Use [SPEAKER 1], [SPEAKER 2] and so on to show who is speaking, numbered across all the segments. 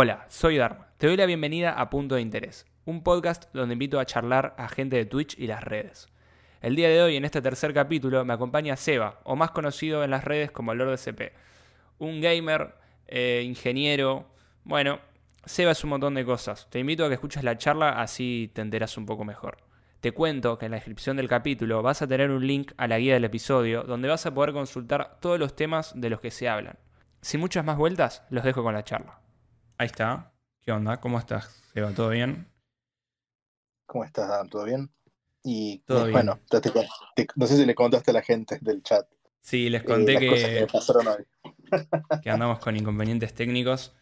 [SPEAKER 1] Hola, soy Dharma. Te doy la bienvenida a Punto de Interés, un podcast donde invito a charlar a gente de Twitch y las redes. El día de hoy, en este tercer capítulo, me acompaña Seba, o más conocido en las redes como Lord SP. Un gamer, eh, ingeniero. Bueno, Seba es un montón de cosas. Te invito a que escuches la charla, así te enteras un poco mejor. Te cuento que en la descripción del capítulo vas a tener un link a la guía del episodio donde vas a poder consultar todos los temas de los que se hablan. Sin muchas más vueltas, los dejo con la charla. Ahí está. ¿Qué onda? ¿Cómo estás? Seba? ¿Todo bien?
[SPEAKER 2] ¿Cómo estás, Dan? ¿Todo bien? Y
[SPEAKER 1] Todo
[SPEAKER 2] eh,
[SPEAKER 1] bien.
[SPEAKER 2] bueno, ya te- te- no sé si le contaste a la gente del chat
[SPEAKER 1] Sí, les
[SPEAKER 2] eh,
[SPEAKER 1] conté
[SPEAKER 2] que
[SPEAKER 1] andamos con inconvenientes técnicos.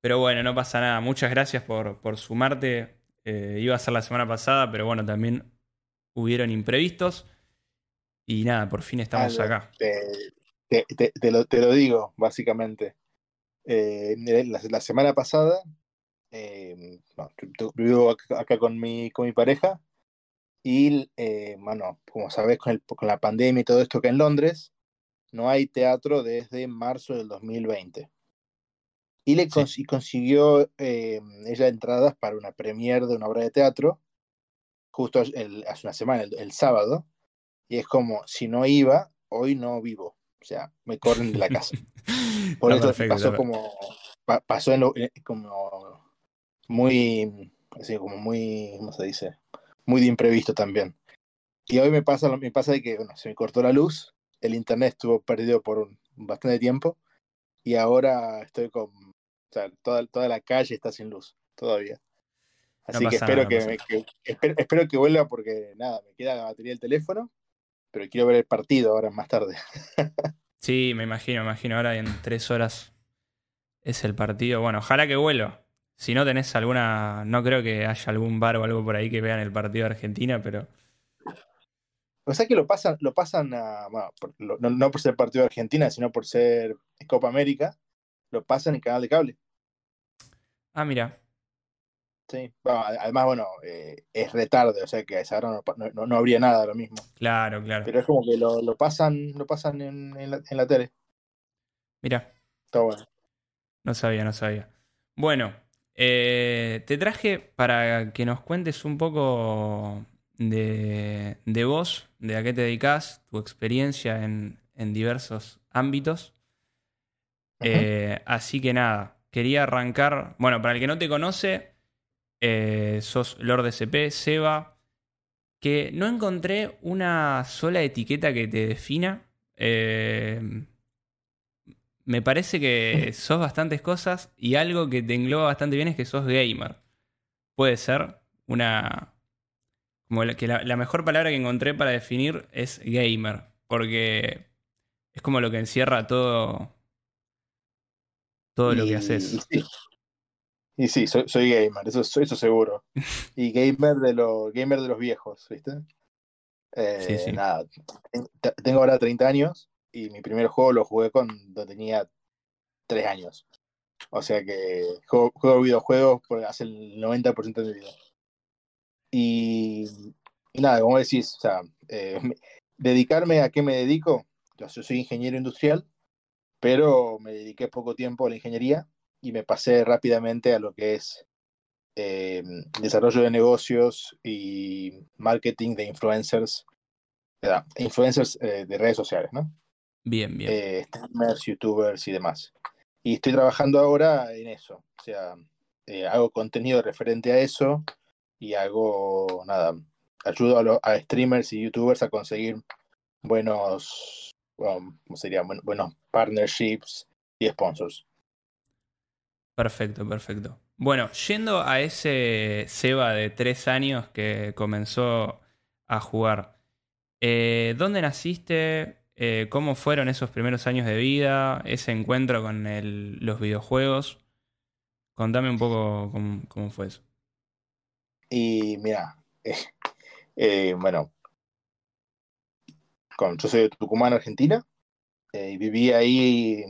[SPEAKER 1] Pero bueno, no pasa nada. Muchas gracias por, por sumarte. Eh, iba a ser la semana pasada, pero bueno, también hubieron imprevistos. Y nada, por fin estamos
[SPEAKER 2] Ah,
[SPEAKER 1] acá.
[SPEAKER 2] Te- te- te lo, te lo digo, básicamente. Eh, la, la semana pasada, eh, no, yo- vivo acá, acá con, mi, con mi pareja y, eh, bueno, como sabes, con, el- con la pandemia y todo esto que en Londres, no hay teatro desde marzo del 2020. Y le
[SPEAKER 1] Sí.
[SPEAKER 2] cons- y consiguió eh, ella entradas para una premiere de una obra de teatro justo el- hace una semana, el, el sábado. Y es como, si no iba, hoy no vivo. O sea, me corren de la casa. Por eso
[SPEAKER 1] perfecto,
[SPEAKER 2] pasó como, pa- pasó en lo- eh, como muy, así como muy, ¿cómo se dice? Muy de imprevisto también. Y hoy me pasa, me pasa de que, bueno, se me cortó la luz, el internet estuvo perdido por un, bastante tiempo y ahora estoy con, o sea, toda, toda la calle está sin luz todavía.
[SPEAKER 1] No
[SPEAKER 2] Así que
[SPEAKER 1] pasa
[SPEAKER 2] espero
[SPEAKER 1] no
[SPEAKER 2] que, me- que- espero, espero que vuelva porque nada, me queda la batería del teléfono, pero quiero ver el partido ahora más tarde.
[SPEAKER 1] Sí, me imagino, me imagino. Ahora en tres horas es el partido. Bueno, ojalá que vuelva. Si no tenés alguna. No creo que haya algún bar o algo por ahí que vean el partido de Argentina, pero.
[SPEAKER 2] O sea que lo pasan, lo pasan a, bueno, por- lo- no, no por ser partido de Argentina, sino por ser Copa América, lo pasan en canal de cable.
[SPEAKER 1] Ah, mira.
[SPEAKER 2] Sí. Bueno, además, bueno, eh, es retarde, o sea que a esa hora no, no- no habría nada lo mismo.
[SPEAKER 1] Claro, claro.
[SPEAKER 2] Pero es como que lo, lo pasan, lo pasan en, en la, en la tele.
[SPEAKER 1] Mira,
[SPEAKER 2] Está bueno.
[SPEAKER 1] no sabía, no sabía. Bueno, eh, te traje para que nos cuentes un poco de, de vos, de a qué te dedicas, tu experiencia en, en diversos ámbitos. Eh, así que nada, quería arrancar. Bueno, para el que no te conoce, eh, sos Lord SP, Seba, que no encontré una sola etiqueta que te defina. Eh, me parece que sos bastantes cosas y algo que te engloba bastante bien es que sos gamer. Puede ser una. Como la, que la, la mejor palabra que encontré para definir es gamer, porque es como lo que encierra todo todo lo que haces.
[SPEAKER 2] Sí, y sí soy, soy gamer, eso, eso seguro. Y gamer de, los gamer de los viejos, ¿viste? Eh,
[SPEAKER 1] Sí, sí.
[SPEAKER 2] Nada, te- tengo ahora 30 años y mi primer juego lo jugué cuando tenía 3 años. O sea que juego, juego videojuegos hace el 90% de mi vida. Y, y nada, como decís, o sea, eh, me- dedicarme a qué me dedico, yo soy ingeniero industrial, pero me dediqué poco tiempo a la ingeniería y me pasé rápidamente a lo que es eh, desarrollo de negocios y marketing de influencers, eh, influencers eh, de redes sociales, ¿no?
[SPEAKER 1] Bien, bien.
[SPEAKER 2] Eh, streamers, youtubers y demás. Y estoy trabajando ahora en eso, o sea, eh, hago contenido referente a eso y hago, nada, ayudo a, lo- a streamers y youtubers a conseguir buenos, bueno, ¿cómo sería? Buen- buenos partnerships y sponsors.
[SPEAKER 1] Perfecto, perfecto. Bueno, yendo a ese Seba de tres años que comenzó a jugar, eh, ¿dónde naciste? Eh, ¿Cómo fueron esos primeros años de vida? Ese encuentro con los videojuegos. Contame un poco cómo, cómo fue eso.
[SPEAKER 2] Y mira, eh, bueno, con, yo soy de Tucumán, Argentina, y viví ahí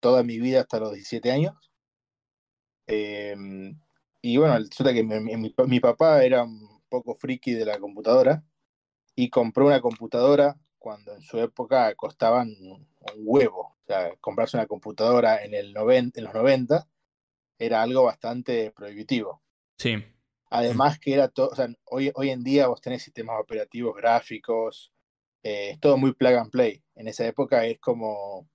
[SPEAKER 2] toda mi vida hasta los 17 años. Eh, y bueno, resulta que mi, mi- mi papá era un poco friki de la computadora y compró una computadora cuando en su época costaban un huevo. O sea, comprarse una computadora en, el noven- en los 90 era algo bastante prohibitivo.
[SPEAKER 1] Sí.
[SPEAKER 2] Además que era todo, o sea, hoy, hoy en día vos tenés sistemas operativos gráficos, eh, es todo muy plug and play. En esa época es como,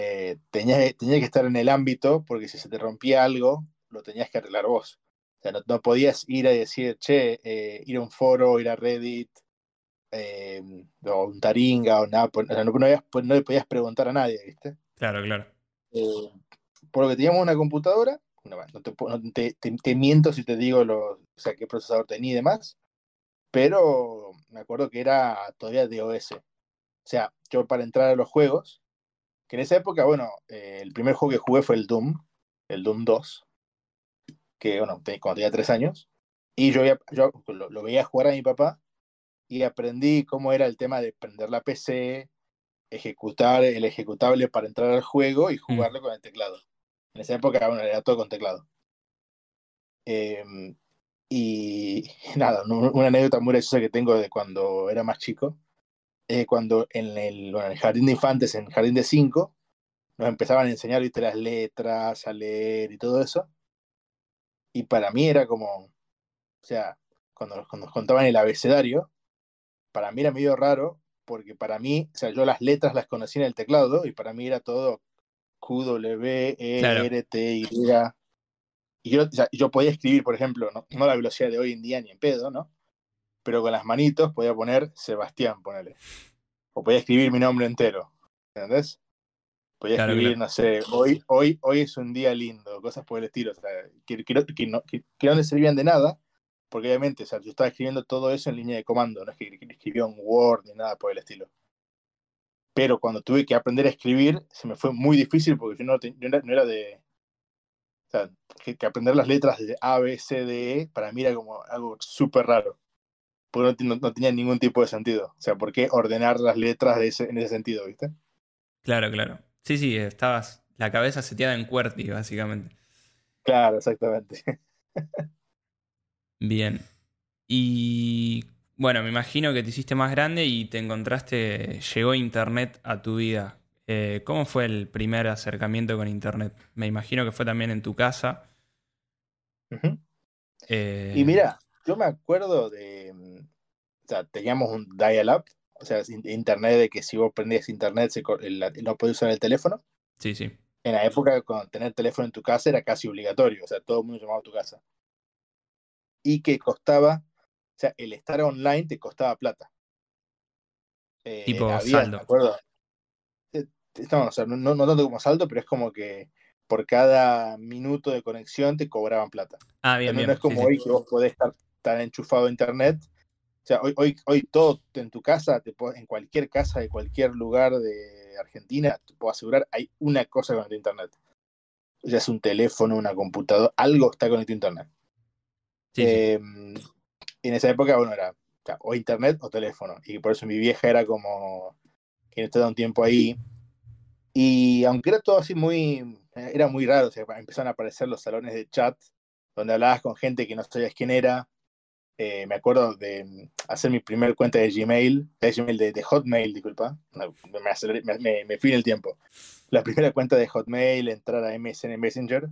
[SPEAKER 2] eh, tenías, tenías que estar en el ámbito porque si se te rompía algo, lo tenías que arreglar vos. O sea, no, podías ir a decir, che, eh, ir a un foro, ir a Reddit, eh, o un Taringa, o nada, pues, no, pues, no, le podías preguntar a nadie, ¿viste?
[SPEAKER 1] Claro, claro.
[SPEAKER 2] Eh, por lo que teníamos una computadora, no, te, te, miento si te digo lo, o sea, qué procesador tenía y demás, pero me acuerdo que era todavía de OS. O sea, yo para entrar a los juegos, que en esa época, bueno, el primer juego que jugué fue el Doom, el Doom 2, que, bueno, cuando tenía tres años, y yo, yo lo, veía jugar a mi papá y aprendí cómo era el tema de prender la PC, ejecutar el ejecutable para entrar al juego y mm. jugarlo con el teclado. En esa época, bueno, era todo con teclado. Em, y nada, una anécdota muy graciosa que tengo de cuando era más chico, es cuando en el, bueno, en el jardín de infantes, en el jardín de cinco, nos empezaban a enseñar ¿viste, las letras, a leer y todo eso. Y para mí era como, o sea, cuando, cuando nos contaban el abecedario, para mí era medio raro, porque para mí, o sea, yo las letras las conocí en el teclado y para mí era todo Q, W, E, R, T, Y. Y yo, yo podía escribir, por ejemplo, ¿no? no la velocidad de hoy en día ni en pedo, ¿no? Pero con las manitos podía poner Sebastián, ponele. O podía escribir mi nombre entero. ¿Entendés? Podía escribir, no sé, hoy, hoy, hoy es un día lindo, cosas por el estilo. O sea, que, que, que, no, que, no le servían de nada, porque obviamente, o sea, yo estaba escribiendo todo eso en línea de comando, no es que escribía un Word ni nada por el estilo. Pero cuando tuve que aprender a escribir, se me fue muy difícil porque yo no, no, era, de. O sea, que, aprender las letras de A, B, C, D, E, para mí era como algo súper raro. Porque no, no, tenía ningún tipo de sentido. O sea, ¿por qué ordenar las letras de ese, en ese sentido, viste?
[SPEAKER 1] Claro, claro. Sí, sí, estabas la cabeza seteada en QWERTY, básicamente.
[SPEAKER 2] Claro, exactamente.
[SPEAKER 1] Bien. Y bueno, me imagino que te hiciste más grande y te encontraste, llegó Internet a tu vida. Eh, ¿Cómo fue el primer acercamiento con Internet? Me imagino que fue también en tu casa.
[SPEAKER 2] Eh, y mira, yo me acuerdo de, o sea, teníamos un dial-up o sea, internet de que si vos prendías internet se, no podías usar el teléfono.
[SPEAKER 1] Sí, sí.
[SPEAKER 2] En la época, cuando tener teléfono en tu casa era casi obligatorio, o sea, todo el mundo llamaba a tu casa. Y que costaba, o sea, el estar online te costaba plata.
[SPEAKER 1] Eh, tipo saldo. ¿Me acuerdo?
[SPEAKER 2] Eh, no, o sea, no, no tanto como saldo, pero es como que por cada minuto de conexión te cobraban plata.
[SPEAKER 1] Ah, bien, bien. No
[SPEAKER 2] es como hoy que vos podés estar, estar enchufado a internet sea, hoy, hoy, hoy todo en tu casa, te en cualquier casa de cualquier lugar de Argentina, te puedo asegurar, hay una cosa con el internet. Ya es un teléfono, una computadora, algo está con el internet. Em, en esa época, bueno, era o, internet o teléfono. Y por eso mi vieja era como que no estaba un tiempo ahí. Y aunque era todo así muy, era muy raro, o sea, empezaron a aparecer los salones de chat donde hablabas con gente que no sabías quién era, eh, me acuerdo de mm, hacer mi primer cuenta de Gmail, de Gmail de, Hotmail, disculpa, me, me, fui en el tiempo. La primera cuenta de Hotmail, entrar a MSN Messenger,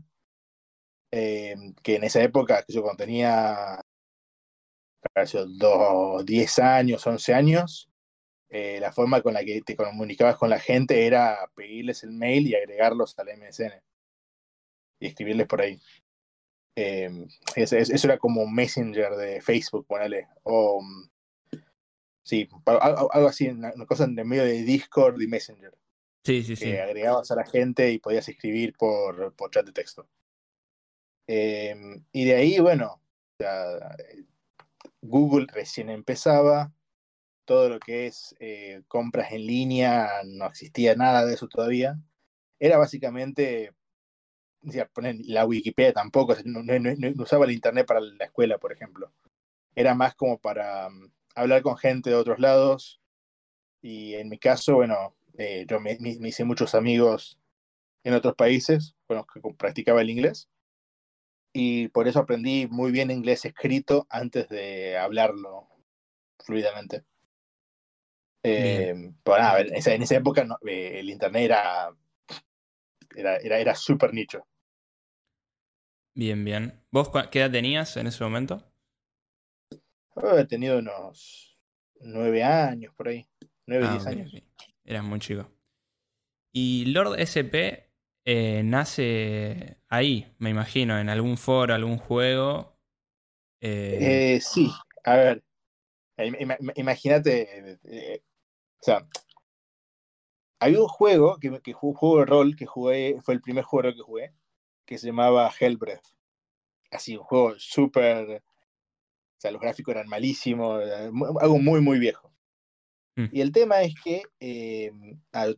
[SPEAKER 2] eh, que en esa época, yo cuando tenía 10 años, 11 años, eh, la forma con la que te comunicabas con la gente era pedirles el mail y agregarlos al MSN y escribirles por ahí. Eh, eso era como Messenger de Facebook, ponele. O, mm, sí, algo, así, una, cosa en medio de Discord y Messenger.
[SPEAKER 1] Sí, sí,
[SPEAKER 2] que agregabas a la gente y podías escribir por, por chat de texto. Em, y de ahí, bueno, Google recién empezaba, todo lo que es eh, compras en línea, no existía nada de eso todavía. Era básicamente la Wikipedia tampoco, no, usaba el Internet para la escuela, por ejemplo. Era más como para mm, hablar con gente de otros lados. Y en mi caso, bueno, eh, yo me, hice muchos amigos en otros países con los que practicaba el inglés. Y por eso aprendí muy bien inglés escrito antes de hablarlo fluidamente. Eh, pero nada, en esa, época eh, el internet era, era, era, era súper nicho.
[SPEAKER 1] Bien, bien. ¿Vos qué edad tenías en ese momento?
[SPEAKER 2] He tenido unos nueve años por ahí. Nueve,
[SPEAKER 1] ah,
[SPEAKER 2] diez años.
[SPEAKER 1] Eras muy chico. Y Lord SP eh, nace ahí, me imagino, en algún foro, algún juego.
[SPEAKER 2] Eh... sí, a ver. Imagínate. Eh, o sea, hay un juego que, que un juego de rol que jugué, fue el primer juego que jugué, que se llamaba Hellbreath. Así, un juego súper. O sea, los gráficos eran malísimos, algo muy, muy viejo. Mm. Y el tema es que eh, ah,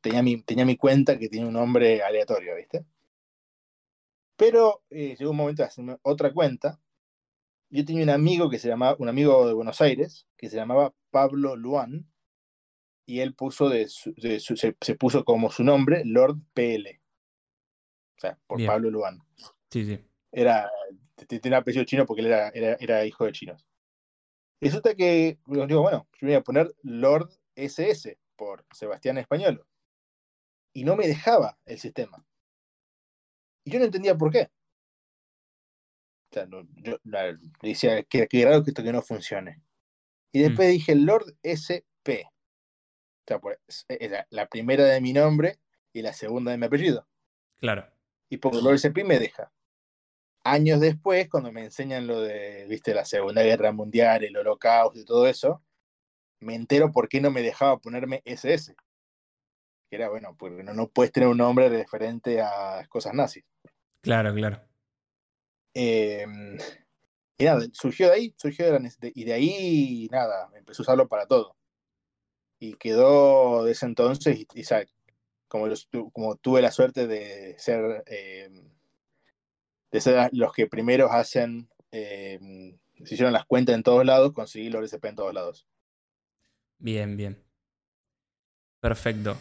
[SPEAKER 2] tenía, mi, tenía mi cuenta que tiene un nombre aleatorio, ¿viste? Pero eh, llegó un momento de hacerme otra cuenta. Yo tenía un amigo que se llamaba, un amigo de Buenos Aires, que se llamaba Pablo Luan, y él puso de, se, puso como su nombre Lord PL. O sea, por Pablo Luan.
[SPEAKER 1] Sí, sí.
[SPEAKER 2] Era, tenía apellido chino porque él era, era, era hijo de chinos. Resulta que, digo, bueno, yo me voy a poner Lord SS por Sebastián Español. Y no me dejaba el sistema. Y yo no entendía por qué. O sea, yo decía que, que raro que esto que no funcione. Y mm. después dije Lord SP. O sea, la primera de mi nombre y la segunda de mi apellido.
[SPEAKER 1] Claro.
[SPEAKER 2] Y pongo Lord SP me deja años después, cuando me enseñan lo de, viste, la Segunda Guerra Mundial, el Holocausto y todo eso, me entero por qué no me dejaba ponerme SS. Que era, bueno, porque no, no puedes tener un nombre referente a cosas nazis.
[SPEAKER 1] Claro, claro.
[SPEAKER 2] Em, y nada, surgió de ahí, surgió de la y de ahí, nada, empecé a usarlo para todo. Y quedó de ese entonces, y, y como, como tuve la suerte de ser... Eh, de ser los que primeros hacen, eh, se hicieron las cuentas en todos lados, conseguí los SP en todos lados.
[SPEAKER 1] Bien, bien. Perfecto.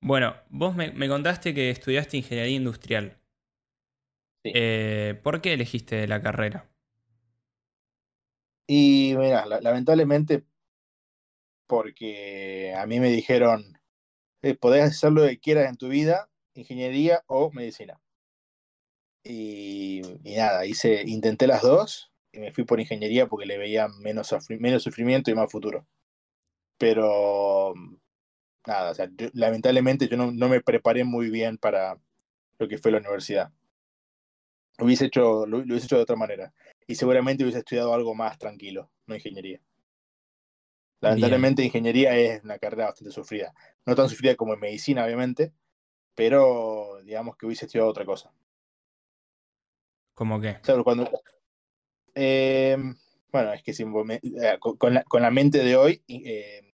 [SPEAKER 1] Bueno, vos me, contaste que estudiaste ingeniería industrial.
[SPEAKER 2] Sí.
[SPEAKER 1] Eh, ¿Por qué elegiste la carrera?
[SPEAKER 2] Y mira, lamentablemente porque a mí me dijeron, eh, podés hacer lo que quieras en tu vida, ingeniería o medicina. Y, nada, hice, intenté las dos y me fui por ingeniería porque le veía menos, menos sufrimiento y más futuro. Pero nada, o sea, lamentablemente yo no, no, me preparé muy bien para lo que fue la universidad. Hubiese, hecho, lo, hubiese hecho de otra manera. Y seguramente hubiese estudiado algo más tranquilo, no ingeniería. Lamentablemente ingeniería es una carrera bastante sufrida. No tan sufrida como en medicina, obviamente, pero digamos que hubiese estudiado otra cosa.
[SPEAKER 1] ¿Cómo qué?
[SPEAKER 2] cuando. Eh, bueno, es que si eh, con, la, con, la, mente de hoy, eh,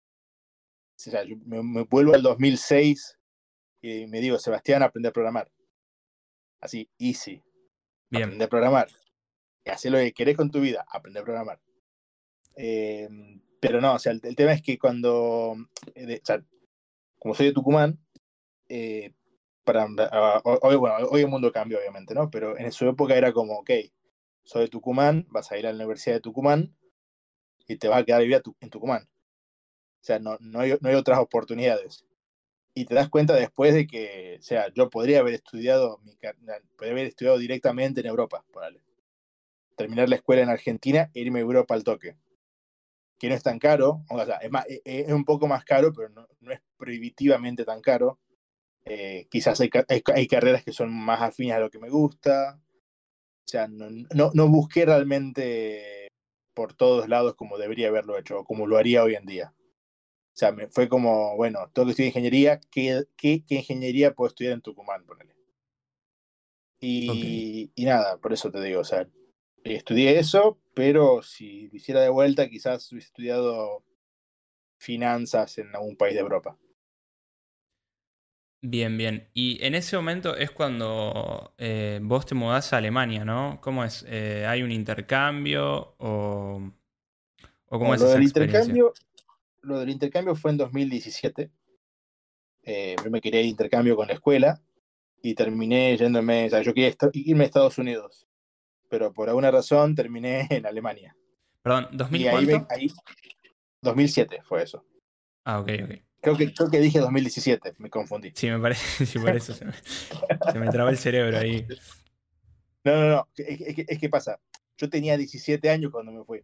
[SPEAKER 2] o sea, me, vuelvo al 2006 y me digo, Sebastián, aprende a programar. Así, easy. Bien. Aprende a programar. Y hacer lo que querés con tu vida, aprende a programar. Pero no, o sea, el, tema es que cuando, sea, como soy de Tucumán, para, hoy, bueno, hoy el mundo cambia, obviamente, ¿no? Pero en su época era como, ok, soy de Tucumán, vas a ir a la Universidad de Tucumán y te vas a quedar vivir en Tucumán. O sea, no, no, hay, no hay otras oportunidades. Y te das cuenta después de que, o sea, yo podría haber estudiado, mi, podría haber estudiado directamente en Europa, ponale. Terminar la escuela en Argentina e irme a Europa al toque. Que no es tan caro, o sea, es, más, e, e, es un poco más caro, pero no, no es prohibitivamente tan caro eh, quizás hay, hay, carreras que son más afines a lo que me gusta. O sea, no, no, no, busqué realmente por todos lados como debería haberlo hecho, como lo haría hoy en día. O sea, me fue como, bueno, tengo que estudiar ingeniería, ¿qué, qué, qué ingeniería puedo estudiar en Tucumán? Ponele. Y, y nada, por eso te digo, o sea, estudié eso, pero si lo hiciera de vuelta, quizás hubiese estudiado finanzas en algún país de Europa.
[SPEAKER 1] Bien, bien. Y en ese momento es cuando eh, vos te mudás a Alemania, ¿no? ¿Cómo es? Eh, ¿Hay un intercambio o, o cómo es
[SPEAKER 2] lo
[SPEAKER 1] esa
[SPEAKER 2] del intercambio Lo del intercambio fue en 2017. Eh, yo me quería ir intercambio con la escuela y terminé yéndome, o sea, yo quería irme a Estados Unidos, pero por alguna razón terminé en Alemania.
[SPEAKER 1] Perdón, ¿2000
[SPEAKER 2] ahí 2007 fue eso.
[SPEAKER 1] Ah, ok, ok.
[SPEAKER 2] Creo que, creo que dije 2017, me confundí.
[SPEAKER 1] Sí, me parece, sí, por eso se me, se me trabó el cerebro ahí.
[SPEAKER 2] No, no, no. Es, que pasa. Yo tenía 17 años cuando me fui.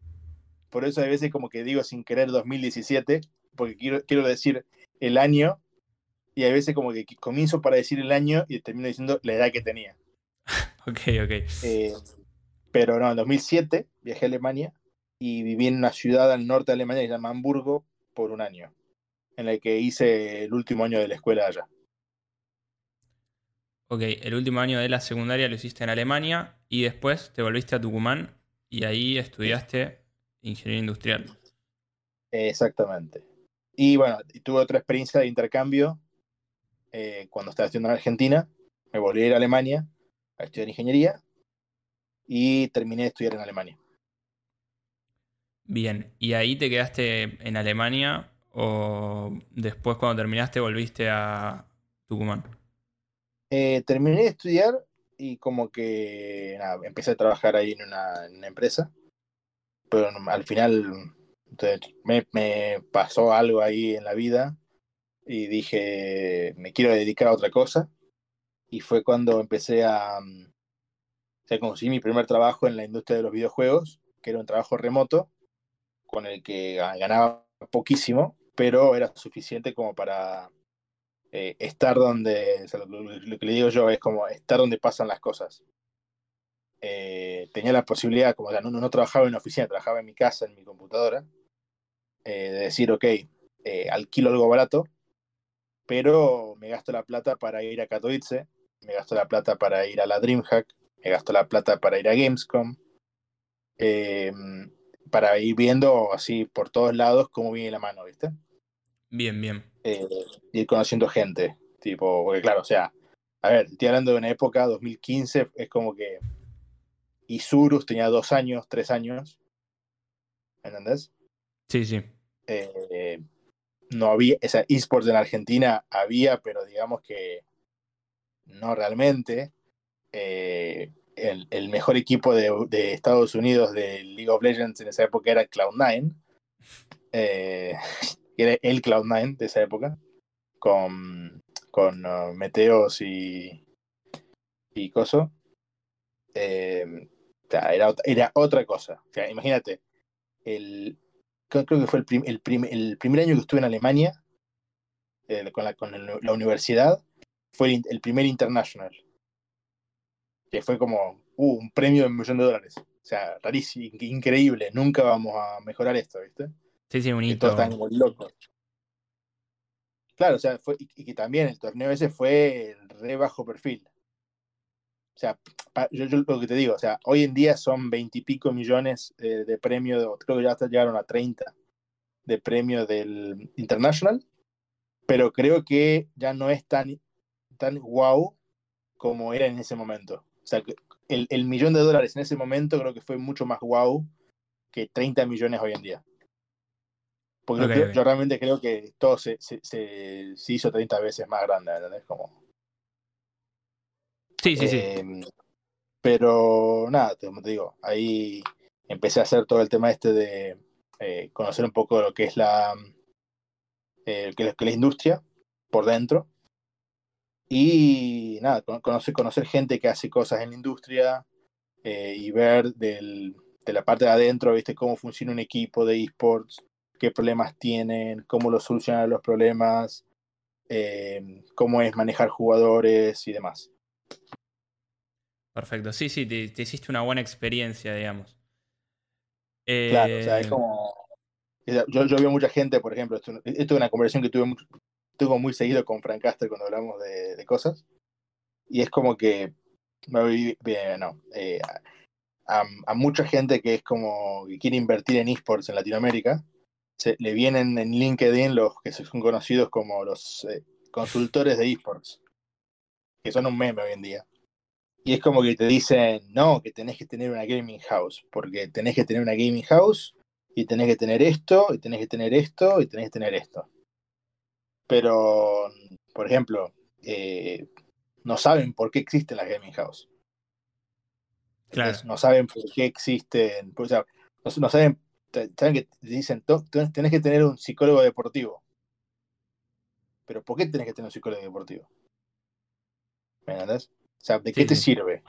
[SPEAKER 2] Por eso a veces como que digo sin querer 2017, porque quiero, quiero decir el año, y a veces como que comienzo para decir el año y termino diciendo la edad que tenía.
[SPEAKER 1] ok, ok.
[SPEAKER 2] Eh, pero no, en 2007 viajé a Alemania y viví en una ciudad al norte de Alemania que se llama Hamburgo por un año, en la que hice el último año de la escuela allá.
[SPEAKER 1] Ok, el último año de la secundaria lo hiciste en Alemania y después te volviste a Tucumán y ahí estudiaste ingeniería industrial.
[SPEAKER 2] Exactamente. Y bueno, tuve otra experiencia de intercambio eh, cuando estaba estudiando en Argentina. Me volví a ir a Alemania a estudiar ingeniería y terminé de estudiar en Alemania.
[SPEAKER 1] Bien, ¿y ahí te quedaste en Alemania o después cuando terminaste volviste a Tucumán?
[SPEAKER 2] Eh, terminé de estudiar y como que empecé a trabajar ahí en una, empresa, pero al final me, me, pasó algo ahí en la vida y dije, me quiero dedicar a otra cosa. Y fue cuando empecé a, mm, o sea, conseguí mi primer trabajo en la industria de los videojuegos, que era un trabajo remoto, con el que ganaba poquísimo, pero era suficiente como para eh, estar donde, lo, que le digo yo es como estar donde pasan las cosas. Eh, tenía la posibilidad, como no, no, trabajaba en una oficina, trabajaba en mi casa, en mi computadora, eh, de decir, ok, alquilo algo barato, pero me gasto la plata para ir a Katowice, me gasto la plata para ir a la DreamHack, me gasto la plata para ir a Gamescom, para ir viendo así por todos lados cómo viene la mano, ¿viste?
[SPEAKER 1] Bien, bien.
[SPEAKER 2] Eh, ir conociendo gente. Tipo, porque claro, o sea, a ver, estoy hablando de una época, 2015, es como que Isurus tenía dos años, tres años. ¿Entendés?
[SPEAKER 1] Sí, sí.
[SPEAKER 2] Eh, no había, esa esports en Argentina había, pero digamos que no realmente. Eh, el, mejor equipo de, Estados Unidos de League of Legends en esa época era Cloud9. Eh, era el Cloud9 de esa época, con, con uh, Meteos y, y Coso. Eh, era, era otra cosa. O sea, imagínate, el, creo, que fue el, el, el, primer año que estuve en Alemania, con, la, con la universidad, fue el, primer international. Que fue como uh, un premio de un millón de dólares. O sea, rarísimo, increíble. Nunca vamos a mejorar esto, ¿viste?
[SPEAKER 1] Sí, sí, un hito.
[SPEAKER 2] están muy locos. Claro, o sea, fue, y que también el torneo ese fue re bajo perfil. O sea, yo, lo que te digo, o sea, hoy en día son veintipico millones eh, de premio, creo que ya hasta llegaron a 30 de premio del International, pero creo que ya no es tan, tan wow como era en ese momento. O sea, el, el millón de dólares en ese momento creo que fue mucho más wow que 30 millones hoy en día. Porque yo, realmente creo que todo se, se, se, hizo 30 veces más grande, ¿entendés? Como...
[SPEAKER 1] Sí, sí, sí.
[SPEAKER 2] Em, pero nada, como te digo, ahí empecé a hacer todo el tema este de eh, conocer un poco lo que es la, eh, que, que la industria por dentro. Y nada, conocer, conocer gente que hace cosas en la industria eh, y ver del, de la parte de adentro, viste, cómo funciona un equipo de esports, qué problemas tienen, cómo lo solucionan los problemas, eh, cómo es manejar jugadores y demás.
[SPEAKER 1] Perfecto, sí, sí, te, hiciste una buena experiencia, digamos.
[SPEAKER 2] Claro, o sea, es eh, como... Yo, yo veo mucha gente, por ejemplo, esto, es una conversación que tuve, mucho, tuve muy seguido con Frank Caster cuando hablamos de, cosas, y es como que, bien, no, eh, a, a, mucha gente que es como que quiere invertir en esports en Latinoamérica, le vienen en LinkedIn los que son conocidos como los eh, consultores de esports, que son un meme hoy en día. Y es como que te dicen, no, que tenés que tener una gaming house, porque tenés que tener una gaming house y tenés que tener esto, y tenés que tener esto, y tenés que tener esto. Pero, por ejemplo, eh, no saben por qué existen las gaming house. Claro. no saben por qué existen, o sea, no saben saben que te dicen, tenés que tener un psicólogo deportivo. Pero ¿por qué tenés que tener un psicólogo deportivo? ¿Me entendés? O sea, ¿de qué te sirve?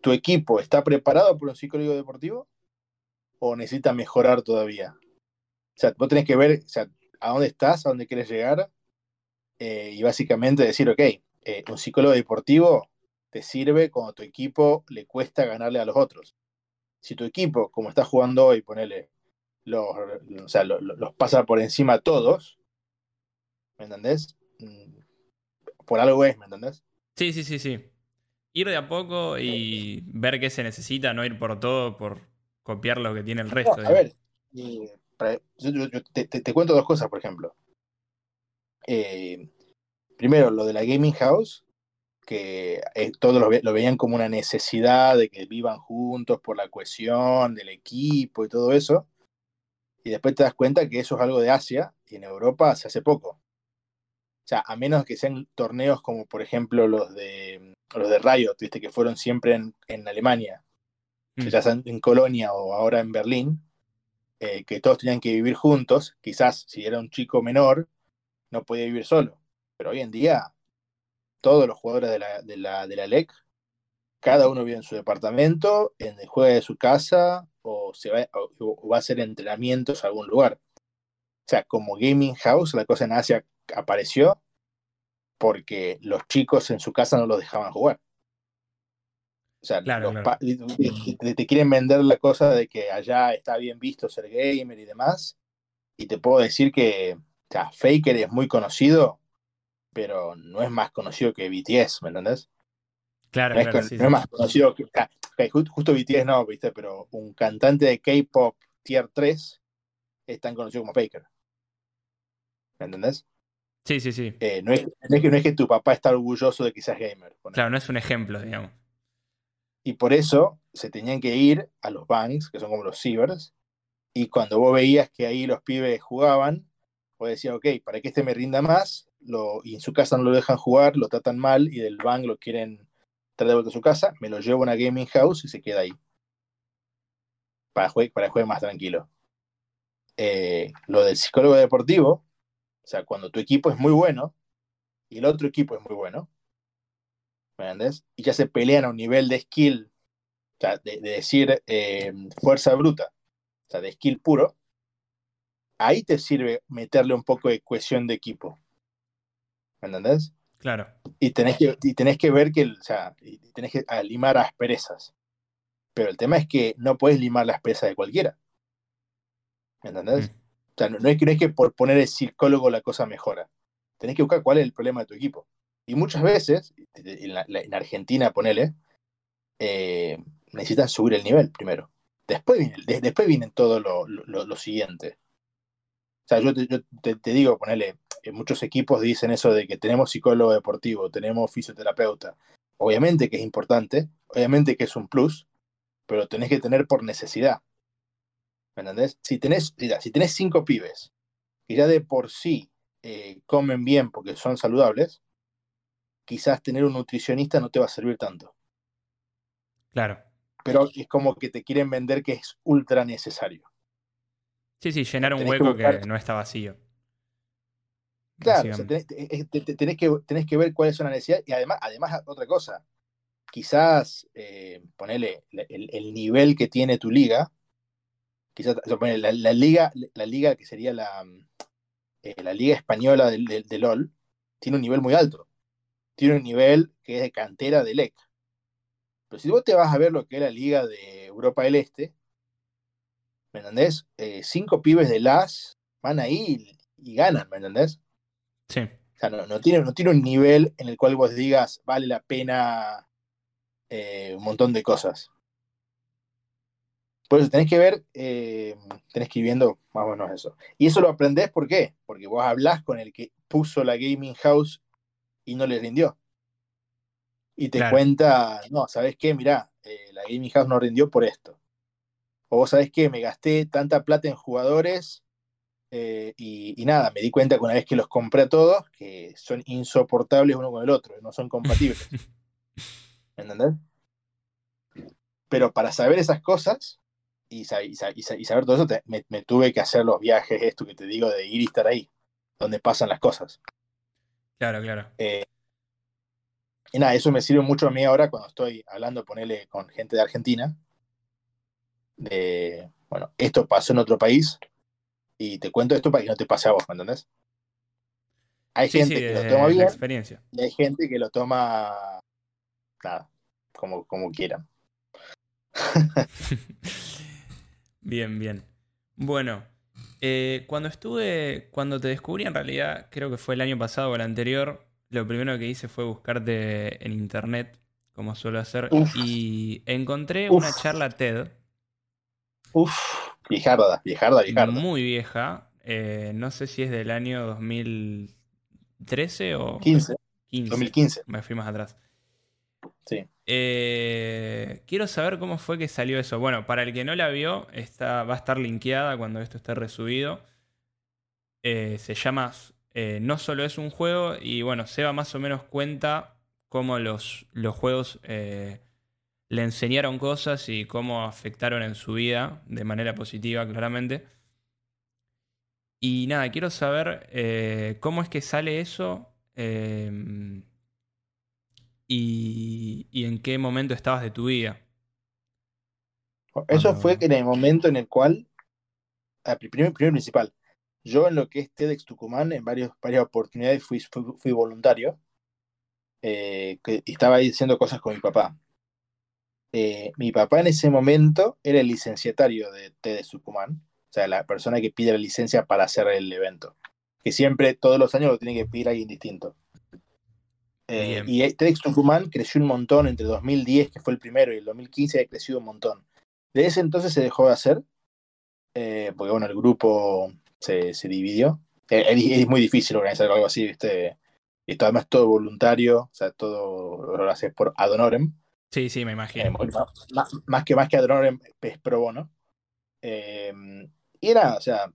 [SPEAKER 2] ¿Tu equipo está preparado por un psicólogo deportivo? ¿O necesita mejorar todavía? O sea, vos tenés que ver o sea, a dónde estás, a dónde quieres llegar, eh, y básicamente decir, ok, eh, un psicólogo deportivo te sirve cuando tu equipo le cuesta ganarle a los otros. Si tu equipo, como está jugando hoy, ponele, los, o sea, los, los pasa por encima a todos, ¿me entendés? Mm, por algo es, ¿me entendés?
[SPEAKER 1] Sí, sí, sí, sí. Ir de a poco y ver qué se necesita, no ir por todo, por copiar lo que tiene el resto.
[SPEAKER 2] No, a ver, eh, yo, yo, yo te, te, te, cuento dos cosas, por ejemplo. Eh, primero, lo de la Gaming House, que eh, todos lo, ve, lo, veían como una necesidad de que vivan juntos por la cohesión del equipo y todo eso. Y después te das cuenta que eso es algo de Asia y en Europa se hace poco. O sea, a menos que sean torneos como por ejemplo los de los de Riot, ¿viste? que fueron siempre en, en Alemania, mm. ya sea en Colonia o ahora en Berlín, eh, que todos tenían que vivir juntos, quizás si era un chico menor, no podía vivir solo. Pero hoy en día, todos los jugadores de la, de la, de la LEC, cada uno vive en su departamento, en el juego de su casa, o, se va, o, o va a hacer entrenamientos a algún lugar. O sea, como gaming house, la cosa en Asia apareció porque los chicos en su casa no los dejaban jugar. O sea,
[SPEAKER 1] claro,
[SPEAKER 2] los
[SPEAKER 1] claro.
[SPEAKER 2] te, te, quieren vender la cosa de que allá está bien visto ser gamer y demás. Y te puedo decir que o sea, Faker es muy conocido, pero no es más conocido que BTS, ¿me entendés?
[SPEAKER 1] Claro,
[SPEAKER 2] no,
[SPEAKER 1] claro,
[SPEAKER 2] es,
[SPEAKER 1] sí,
[SPEAKER 2] no sí. es más conocido que. Okay, justo BTS no, ¿viste? Pero un cantante de K-pop tier 3 es tan conocido como Faker. ¿Me entendés?
[SPEAKER 1] Sí, sí, sí.
[SPEAKER 2] Eh, no, es, no, es que, no es que tu papá está orgulloso de que seas gamer.
[SPEAKER 1] Claro, no es un ejemplo, digamos.
[SPEAKER 2] Y por eso se tenían que ir a los banks, que son como los cibers, y cuando vos veías que ahí los pibes jugaban, vos decías, ok, para que este me rinda más, lo, y en su casa no lo dejan jugar, lo tratan mal, y del bank lo quieren traer de vuelta a su casa, me lo llevo a una gaming house y se queda ahí. Para para juegue más tranquilo. Eh, lo del psicólogo deportivo, o sea, cuando tu equipo es muy bueno y el otro equipo es muy bueno, ¿me entiendes? Y ya se pelean a un nivel de skill, o sea, de, de decir eh, fuerza bruta, o sea, de skill puro, ahí te sirve meterle un poco de cohesión de equipo. ¿Me entendés?
[SPEAKER 1] Claro.
[SPEAKER 2] Y tenés que, y tenés que ver que, o sea, y tenés que limar asperezas. Pero el tema es que no puedes limar la aspereza de cualquiera. ¿Me entendés? Mm. O sea, no, no, es que, no es que por poner el psicólogo la cosa mejora. Tenés que buscar cuál es el problema de tu equipo. Y muchas veces, en, la, en Argentina, ponele, eh, necesitan subir el nivel primero. Después viene, de, después vienen todo lo, lo, lo, siguiente. O sea, yo, te, yo te, te digo, ponele, en muchos equipos dicen eso de que tenemos psicólogo deportivo, tenemos fisioterapeuta. Obviamente que es importante, obviamente que es un plus, pero tenés que tener por necesidad. ¿Me entendés? Si tenés, mira, si tenés cinco pibes que ya de por sí eh, comen bien porque son saludables, quizás tener un nutricionista no te va a servir tanto.
[SPEAKER 1] Claro.
[SPEAKER 2] Pero es como que te quieren vender que es ultra necesario.
[SPEAKER 1] Sí, sí, llenar un hueco que, buscar... que, no está vacío.
[SPEAKER 2] Claro, o sea, tenés, tenés, que, tenés que ver cuáles son las necesidades y además, además otra cosa, quizás eh, ponerle el, el, nivel que tiene tu liga, quizás o sea, la, la, liga, la liga que sería la, eh, la liga española del, del, LOL, tiene un nivel muy alto. Tiene un nivel que es de cantera de LEC. Pero si vos te vas a ver lo que es la liga de Europa del Este, ¿me entendés? Eh, cinco pibes de LAS van ahí y, y ganan, ¿me entendés?
[SPEAKER 1] Sí.
[SPEAKER 2] O sea, no, no, tiene, no tiene un nivel en el cual vos digas, vale la pena eh, un montón de cosas. Por eso tenés que ver, eh, tenés que ir viendo más o menos eso. Y eso lo aprendés, ¿por qué? Porque vos hablás con el que puso la gaming house y no le rindió. Y te claro. cuenta, no, ¿sabes qué? Mirá, eh, la gaming house no rindió por esto. O vos sabés qué, me gasté tanta plata en jugadores eh, y, y, nada, me di cuenta que una vez que los compré a todos, que son insoportables uno con el otro, no son compatibles. ¿Entendés? Pero para saber esas cosas y, y, y saber todo eso, te, me, me, tuve que hacer los viajes, esto que te digo, de ir y estar ahí, donde pasan las cosas.
[SPEAKER 1] Claro, claro.
[SPEAKER 2] Eh, y nada, eso me sirve mucho a mí ahora cuando estoy hablando, ponele con gente de Argentina, de, bueno, esto pasó en otro país y te cuento esto para que no te pase a vos, ¿me entendés? Hay gente que lo toma bien
[SPEAKER 1] experiencia.
[SPEAKER 2] y hay gente que lo toma, nada, como, como quieran.
[SPEAKER 1] bien, bien. Bueno, eh, cuando estuve, cuando te descubrí en realidad, creo que fue el año pasado o el anterior, lo primero que hice fue buscarte en internet, como suelo hacer, y encontré una charla TED.
[SPEAKER 2] Uf, viejarda, viejarda, viejarda.
[SPEAKER 1] Muy vieja. Eh, no sé si es del año 2013 o
[SPEAKER 2] 15. 2015.
[SPEAKER 1] Me fui más atrás.
[SPEAKER 2] Sí.
[SPEAKER 1] Eh, quiero saber cómo fue que salió eso. Bueno, para el que no la vio, está, va a estar linkeada cuando esto esté resubido. Eh, se llama eh, No solo es un juego y bueno, Seba más o menos cuenta cómo los, los juegos le enseñaron cosas y cómo afectaron en su vida de manera positiva, claramente. Y nada, quiero saber cómo es que sale eso y, en qué momento estabas de tu vida.
[SPEAKER 2] Eso fue en el momento en el cual, primero, primero principal, yo en lo que es TEDx Tucumán, en varios, varias oportunidades fui, fui, voluntario eh, y estaba ahí haciendo cosas con mi papá. Eh, mi papá en ese momento era el licenciatario de TEDx Tucumán, o sea, la persona que pide la licencia para hacer el evento, que siempre, todos los años, lo tiene que pedir alguien distinto. Eh, y TEDx Tucumán creció un montón entre 2010, que fue el primero, y el 2015 ha crecido un montón. De ese entonces se dejó de hacer, eh, porque bueno, el grupo se, se dividió. Eh, es, muy difícil organizar algo así, ¿viste? Y esto además todo voluntario, o sea, todo lo haces por ad honorem.
[SPEAKER 1] Sí, sí, me imagino.
[SPEAKER 2] más, que, más que ad honorem es pro bono. y era, o sea,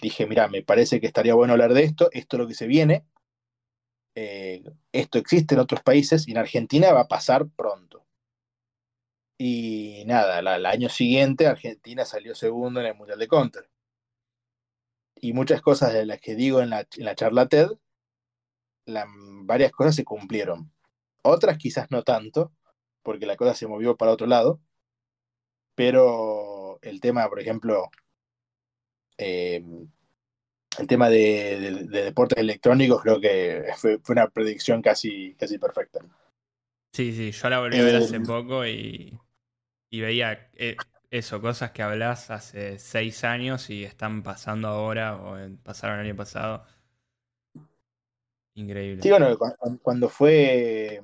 [SPEAKER 2] dije, mira, me parece que estaría bueno hablar de esto, esto es lo que se viene, eh, esto existe en otros países y en Argentina va a pasar pronto. Y nada, el año siguiente Argentina salió segundo en el Mundial de Counter. Y muchas cosas de las que digo en la, en la charla TED, varias cosas se cumplieron. Otras quizás no tanto, porque la cosa se movió para otro lado. Pero el tema, por ejemplo, eh, el tema de, deportes electrónicos creo que fue, una predicción casi, casi perfecta.
[SPEAKER 1] Sí, sí, yo la volví a ver hace eh, poco y, veía eh, eso, cosas que hablas hace seis años y están pasando ahora o pasaron el año pasado. Increíble.
[SPEAKER 2] Sí, bueno, cuando, fue...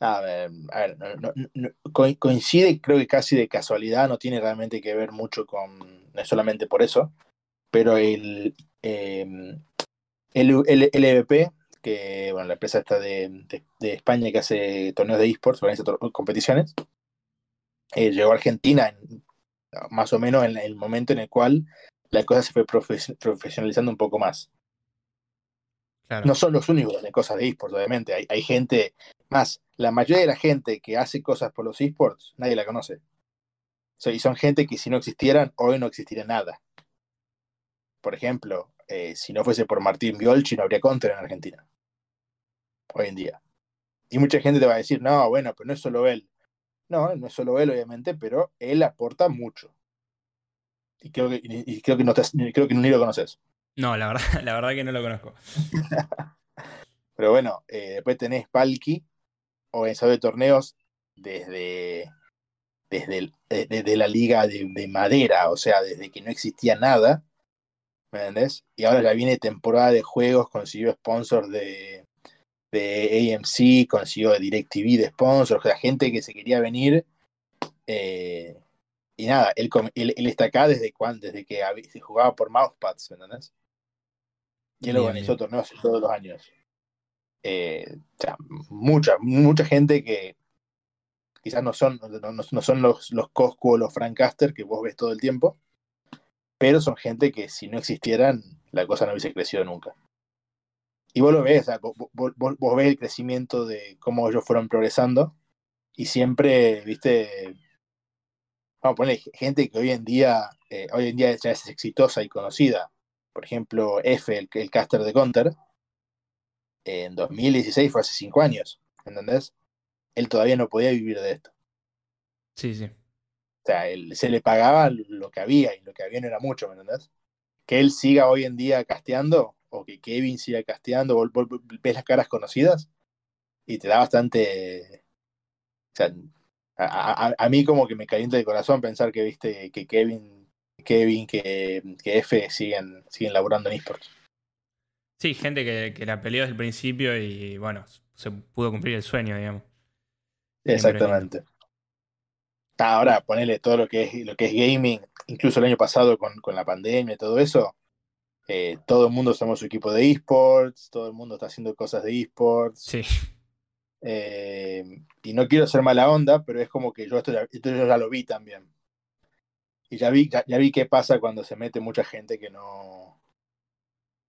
[SPEAKER 2] A ver, a ver coincide creo que casi de casualidad, no tiene realmente que ver mucho con, no es solamente por eso, pero el, eh, el, el, que bueno, la empresa está de, de, España que hace torneos de esports, organiza competiciones, eh, llegó a Argentina más o menos en el momento en el cual la cosa se fue profesionalizando un poco más. No son los únicos en cosas de esports, obviamente. Hay, hay, gente, más, la mayoría de la gente que hace cosas por los esports, nadie la conoce. y son gente que si no existieran, hoy no existiría nada por ejemplo, eh, si no fuese por Martín Biolchi, no habría contra en Argentina. Hoy en día. Y mucha gente te va a decir, no, bueno, pero no es solo él. No, no es solo él, obviamente, pero él aporta mucho. Y creo que, creo que, no, creo que ni lo conoces.
[SPEAKER 1] No, la verdad, la verdad que no lo conozco.
[SPEAKER 2] pero bueno, eh, después tenés Palki, organizador de torneos desde, desde, desde la liga de, de, madera, o sea, desde que no existía nada, ¿me entendés? Y ahora ya viene temporada de juegos, consiguió sponsors de, de AMC, consiguió DirecTV de sponsors, la gente que se quería venir. Eh, y nada, él, él, está acá desde cuando, desde que se jugaba por mousepads, ¿me entendés? Y él organizó torneos todos los años. Eh, mucha, gente que quizás no son, no, no son los, los Cosco o los Francaster que vos ves todo el tiempo, pero son gente que si no existieran, la cosa no hubiese crecido nunca. Y vos lo ves, vos, ves el crecimiento de cómo ellos fueron progresando y siempre, viste, vamos a ponerle gente que hoy en día, eh, hoy en día ya es exitosa y conocida. Por ejemplo, F, el, el caster de Counter, en 2016 fue hace cinco años, ¿entendés? Él todavía no podía vivir de esto.
[SPEAKER 1] Sí, sí.
[SPEAKER 2] O sea, él, se le pagaba lo que había y lo que había no era mucho, ¿me entendés? Que él siga hoy en día casteando o que Kevin siga casteando, vol- vol- ves las caras conocidas y te da bastante... O sea, a, a- a mí como que me calienta el corazón pensar que viste que Kevin, Kevin, que, que F siguen, siguen laburando en esports.
[SPEAKER 1] Sí, gente que, que la peleó desde el principio y bueno, se pudo cumplir el sueño, digamos.
[SPEAKER 2] Exactamente. Ahora, ponele todo lo que es lo que es gaming, incluso el año pasado con, con la pandemia y todo eso, eh, todo el mundo somos su equipo de esports, todo el mundo está haciendo cosas de esports.
[SPEAKER 1] Sí,
[SPEAKER 2] eh, y no quiero ser mala onda, pero es como que yo esto ya, esto yo ya lo vi también. Y ya vi, ya, ya vi qué pasa cuando se mete mucha gente que no.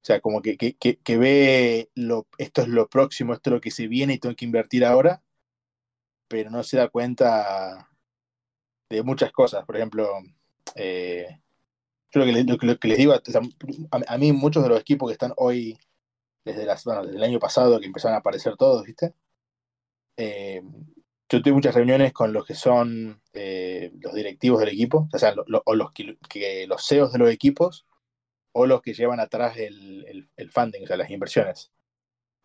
[SPEAKER 2] O sea, como que, que, que, ve lo, esto es lo próximo, esto es lo que se viene y tengo que invertir ahora, pero no se da cuenta de muchas cosas. Por ejemplo, eh, yo lo que, les, digo, a, mí muchos de los equipos que están hoy, desde, las, bueno, desde el año pasado que empezaron a aparecer todos, ¿viste? Eh, yo tuve muchas reuniones con los que son eh, los directivos del equipo, o sea, o los, que, que- los CEOs de los equipos, o los que llevan atrás el, el, el funding, o sea, las inversiones.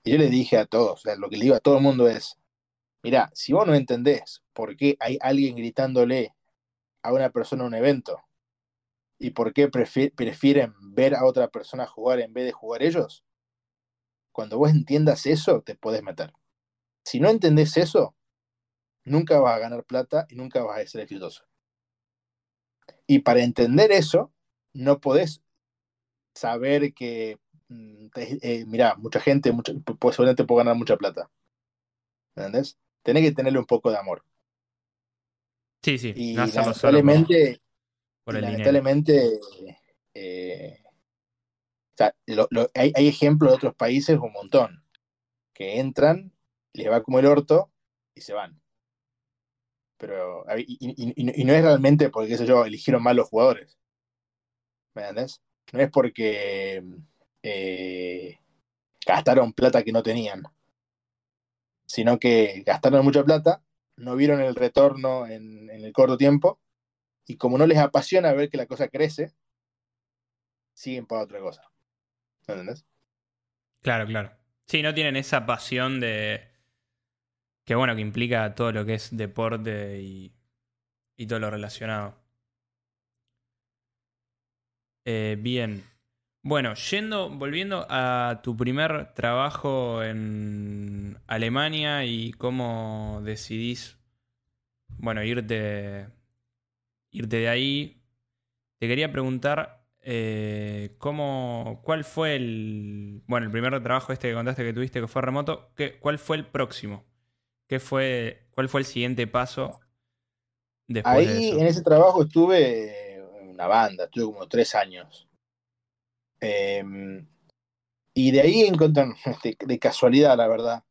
[SPEAKER 2] Y yo les dije a todos, o sea, lo que le digo a todo el mundo es, mira, si vos no entendés por qué hay alguien gritándole a una persona un evento y por qué prefi- prefieren ver a otra persona jugar en vez de jugar ellos, cuando vos entiendas eso, te podés meter. Si no entendés eso, nunca vas a ganar plata y nunca vas a ser exitoso. Y para entender eso, no podés saber que, mm, eh, mirá, mucha gente, mucha, pues seguramente puede ganar mucha plata. ¿Entendés? Tenés que tenerle un poco de amor.
[SPEAKER 1] sí, sí.
[SPEAKER 2] Y
[SPEAKER 1] no por,
[SPEAKER 2] lamentablemente,
[SPEAKER 1] por
[SPEAKER 2] y lamentablemente eh, o sea, lo- lo- hay, hay ejemplos de otros países un montón que entran, les va como el orto y se van. Pero y, y- y- y no es realmente porque, qué sé yo, eligieron mal los jugadores. ¿Me entendés? No es porque eh, gastaron plata que no tenían, sino que gastaron mucha plata, no vieron el retorno en, el corto tiempo y como no les apasiona ver que la cosa crece, siguen para otra cosa. ¿Me entendés?
[SPEAKER 1] Claro, claro. Sí, no tienen esa pasión de. Que bueno, que implica todo lo que es deporte y todo lo relacionado. Eh, bien. Bueno, yendo, volviendo a tu primer trabajo en Alemania y cómo decidís, bueno, irte, irte de ahí, te quería preguntar eh, cómo, cuál fue el, bueno, el primer trabajo este que contaste que tuviste que fue remoto, ¿qué, ¿cuál fue el próximo? ¿Qué fue, cuál fue el siguiente paso después de
[SPEAKER 2] Ahí
[SPEAKER 1] eso?
[SPEAKER 2] en ese trabajo estuve una banda, estuve como tres años. Eh, y de ahí encontré, de, casualidad, la verdad,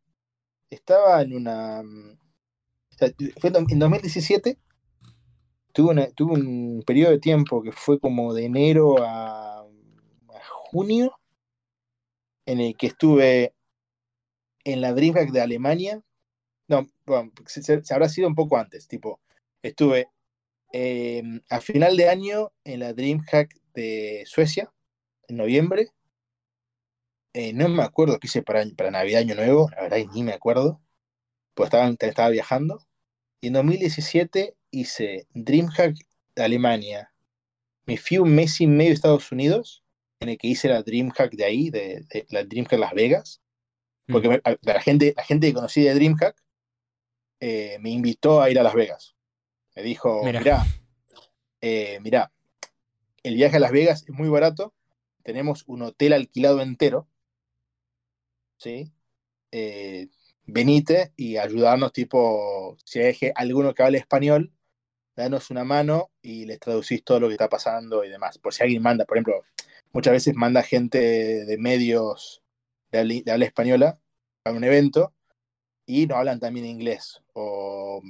[SPEAKER 2] estaba en una... Sea, fue en 2017, tuve, tuve, un periodo de tiempo que fue como de enero a, a junio, en el que estuve en la DreamHack de Alemania. No, bueno, se, se, habrá sido un poco antes, tipo, estuve eh, a final de año en la DreamHack de Suecia, en noviembre. Eh, no me acuerdo qué hice para, para Navidad, Año Nuevo, la verdad ni me acuerdo, pues estaba, estaba viajando. Y en 2017 hice DreamHack de Alemania. Me fui un mes y medio a Estados Unidos, en el que hice la DreamHack de ahí, de, de la DreamHack Las Vegas. Porque me, la, gente, la gente que conocí de DreamHack eh, me invitó a ir a Las Vegas. Me dijo, mirá, mirá, eh, mirá, el viaje a Las Vegas es muy barato, tenemos un hotel alquilado entero, ¿sí? Eh, venite y ayudarnos, tipo, si hay alguno que hable español, danos una mano y les traducís todo lo que está pasando y demás. Por si alguien manda, por ejemplo, muchas veces manda gente de medios de habla, de habla española a un evento y no hablan también inglés o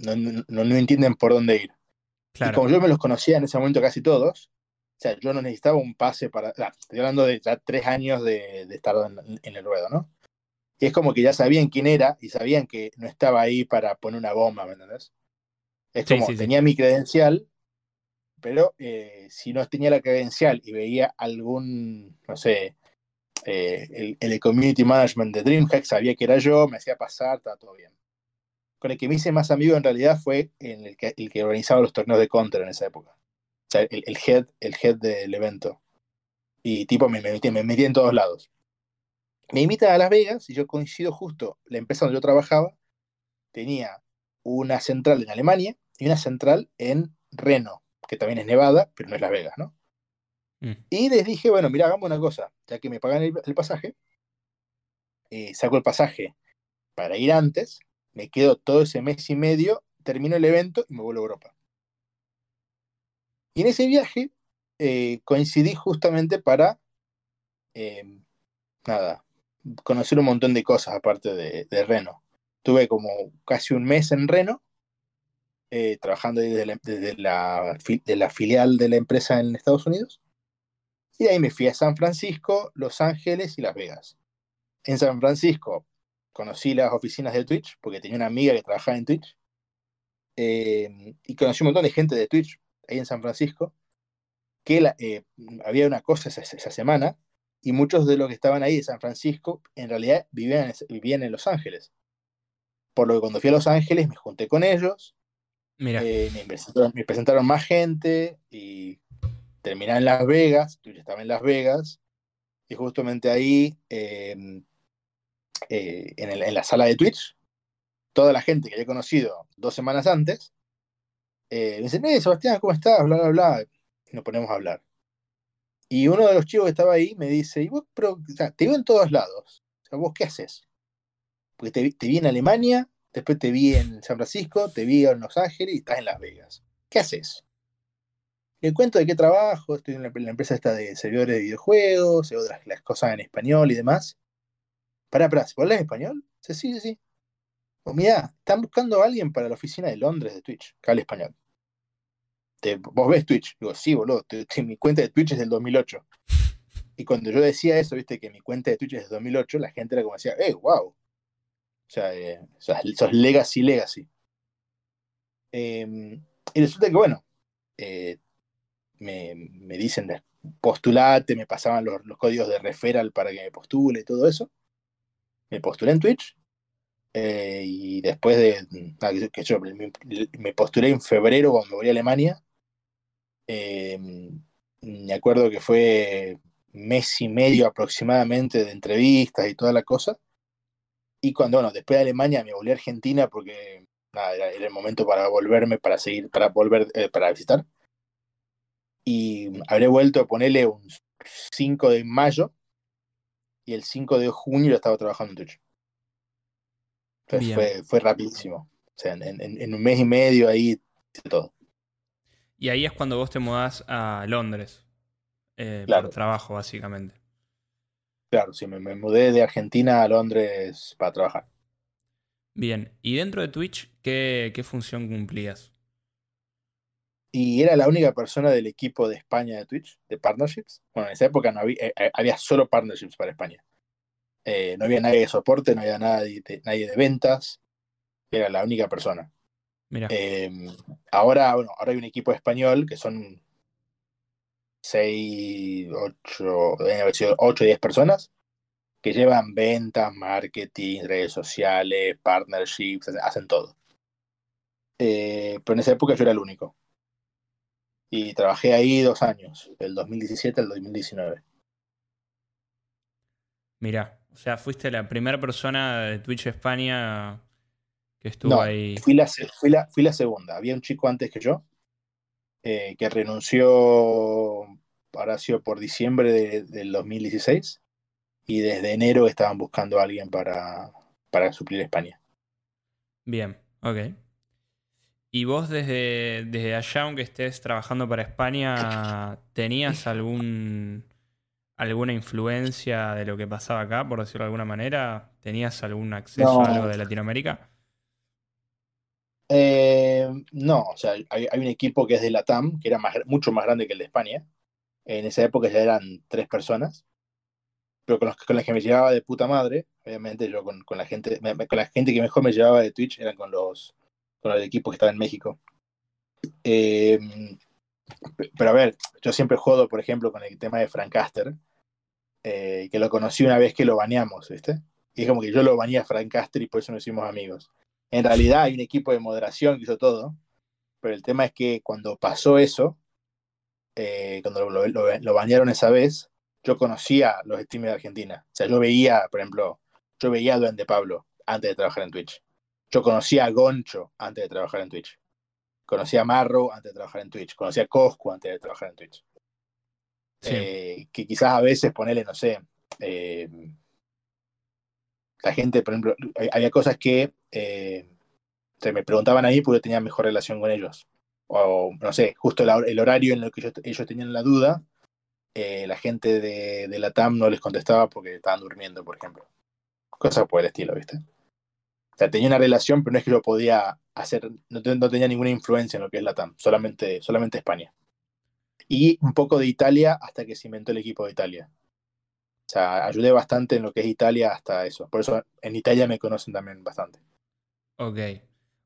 [SPEAKER 2] no, no, no entienden por dónde ir. Claro. Y como yo me los conocía en ese momento casi todos, o sea, yo no necesitaba un pase para. Ah, estoy hablando de ya tres años de, de estar en, en, el ruedo, ¿no? Y es como que ya sabían quién era y sabían que no estaba ahí para poner una bomba, ¿me entendés? Es
[SPEAKER 1] Sí,
[SPEAKER 2] como,
[SPEAKER 1] sí, sí.
[SPEAKER 2] tenía mi credencial, pero eh, si no tenía la credencial y veía algún, no sé, eh, el, el community management de DreamHack sabía que era yo, me hacía pasar, estaba todo bien. Con el que me hice más amigo en realidad fue el que, el que organizaba los torneos de Counter en esa época. O sea, el, el head, el head del evento. Y tipo me, me, metí, me metí en todos lados. Me invitan a Las Vegas y yo coincido justo, la empresa donde yo trabajaba tenía una central en Alemania y una central en Reno, que también es Nevada, pero no es Las Vegas, ¿no?
[SPEAKER 1] Mm.
[SPEAKER 2] Y les dije, bueno, mira, hagamos una cosa, ya que me pagan el, el pasaje, eh, saco el pasaje para ir antes, me quedo todo ese mes y medio, termino el evento y me vuelvo a Europa. Y en ese viaje eh, coincidí justamente para, eh, nada, conocer un montón de cosas aparte de, de Reno. Tuve como casi un mes en Reno, eh, trabajando desde, la, filial de la empresa en Estados Unidos. Y ahí me fui a San Francisco, Los Ángeles y Las Vegas. En San Francisco conocí las oficinas de Twitch, porque tenía una amiga que trabajaba en Twitch. Eh, y conocí un montón de gente de Twitch ahí en San Francisco, que la- eh, había una cosa esa, esa semana, y muchos de los que estaban ahí de San Francisco en realidad vivían, vivían en Los Ángeles. Por lo que cuando fui a Los Ángeles me junté con ellos,
[SPEAKER 1] Mira,
[SPEAKER 2] eh, me, presentaron, me presentaron más gente y terminé en Las Vegas, Twitch estaba en Las Vegas, y justamente ahí, eh, en, la sala de Twitch, toda la gente que había conocido dos semanas antes, eh, me dicen, eh, Sebastián, ¿cómo estás? Bla, bla, bla. Y nos ponemos a hablar. Y uno de los chicos que estaba ahí me dice, y te veo en todos lados. O sea, ¿vos qué haces? Porque te, vi- en Alemania, después te vi en San Francisco, te vi en Los Ángeles y estás en Las Vegas. ¿Qué haces? Le cuento de qué trabajo, estoy en la, empresa esta de servidores de videojuegos, las, las cosas en español y demás. Pará, pará, ¿vos hablas español? Sí, sí, sí. Pues mirá, están buscando a alguien para la oficina de Londres de Twitch, que habla español. ¿Vos ves Twitch? Digo, sí, boludo, mi cuenta de Twitch es del 2008. Y cuando yo decía eso, viste, que mi cuenta de Twitch es del 2008, la gente era como decía, eh, wow. O sea, eh, sos, legacy, legacy. Eh, y resulta que, bueno, eh, me, me dicen, postulate, me pasaban los, los códigos de referral para que me postule y todo eso. Me postulé en Twitch. eh, y después de, nada, que- yo me, me postulé en febrero cuando volví a Alemania. Eh, me acuerdo que fue mes y medio aproximadamente de entrevistas y toda la cosa. Y cuando, bueno, después de Alemania me volví a Argentina porque nada, era, era el momento para volverme, para seguir, para volver, eh, para visitar. Y habré vuelto a ponerle un 5 de mayo y el 5 de junio ya estaba trabajando en Twitch. Entonces fue, fue rapidísimo. O sea, en, en- en un mes y medio ahí todo.
[SPEAKER 1] y ahí es cuando vos te mudás a Londres. eh,
[SPEAKER 2] Claro.
[SPEAKER 1] Por trabajo, básicamente.
[SPEAKER 2] Claro, sí, me, me mudé de Argentina a Londres para trabajar.
[SPEAKER 1] Bien. Y dentro de Twitch, ¿qué, qué función cumplías?
[SPEAKER 2] Y era la única persona del equipo de España de Twitch, de partnerships. Bueno, en esa época no había, eh, había solo partnerships para España. Eh, no había nadie de soporte, no había nadie de, nadie de ventas. Era la única persona.
[SPEAKER 1] Mira.
[SPEAKER 2] Eh, ahora, bueno, ahora hay un equipo español que son 6, 8, 8 o 10 personas que llevan ventas, marketing, redes sociales, partnerships, hacen todo. Eh, pero en esa época yo era el único. Y trabajé ahí dos años, del 2017 al 2019.
[SPEAKER 1] Mira. O sea, fuiste la primera persona de Twitch España que estuvo
[SPEAKER 2] No,
[SPEAKER 1] ahí.
[SPEAKER 2] fui la, fui, la, fui la segunda. Había un chico antes que yo eh, que renunció, sido por diciembre de- del 2016, y desde enero estaban buscando a alguien para, para suplir España.
[SPEAKER 1] Bien, ok. ¿Y vos desde, desde allá, aunque estés trabajando para España, tenías algún alguna influencia de lo que pasaba acá, por decirlo de alguna manera? ¿Tenías algún acceso a algo de Latinoamérica?
[SPEAKER 2] Eh, no, o sea, hay, hay un equipo que es de la TAM, que era más, mucho más grande que el de España. En esa época ya eran tres personas. pero con los, con los que me llevaba de puta madre, obviamente yo con, con la gente, con la gente que mejor me llevaba de Twitch eran con los con el equipo que estaba en México. Eh, pero a ver, yo siempre jodo, por ejemplo, con el tema de Frank Caster, eh, que lo conocí una vez que lo baneamos, ¿viste? Y es como que yo lo baneé a Frank Caster y por eso nos hicimos amigos. En realidad hay un equipo de moderación que hizo todo, pero el tema es que cuando pasó eso, eh, cuando lo, lo, esa vez, yo conocía los streamers de Argentina. O sea, yo veía, por ejemplo, yo veía a Duende Pablo antes de trabajar en Twitch. Yo conocía a Goncho antes de trabajar en Twitch. Conocía a Marro antes de trabajar en Twitch. Conocía a Cosco antes de trabajar en Twitch. Sí. Eh, que quizás a veces ponerle, no sé, eh, la gente, por ejemplo, había cosas que eh, se me preguntaban a mí porque tenía mejor relación con ellos. O, no sé, justo el, el horario en el que ellos, ellos tenían la duda, la gente de, de, la TAM no les contestaba porque estaban durmiendo, por ejemplo. Cosas por el estilo, ¿viste? O sea, tenía una relación, pero no es que yo podía hacer, no, no tenía ninguna influencia en lo que es la TAM, solamente, solamente España. Y un poco de Italia hasta que se inventó el equipo de Italia. O sea, ayudé bastante en lo que es Italia hasta eso. Por eso en Italia me conocen también bastante.
[SPEAKER 1] Ok.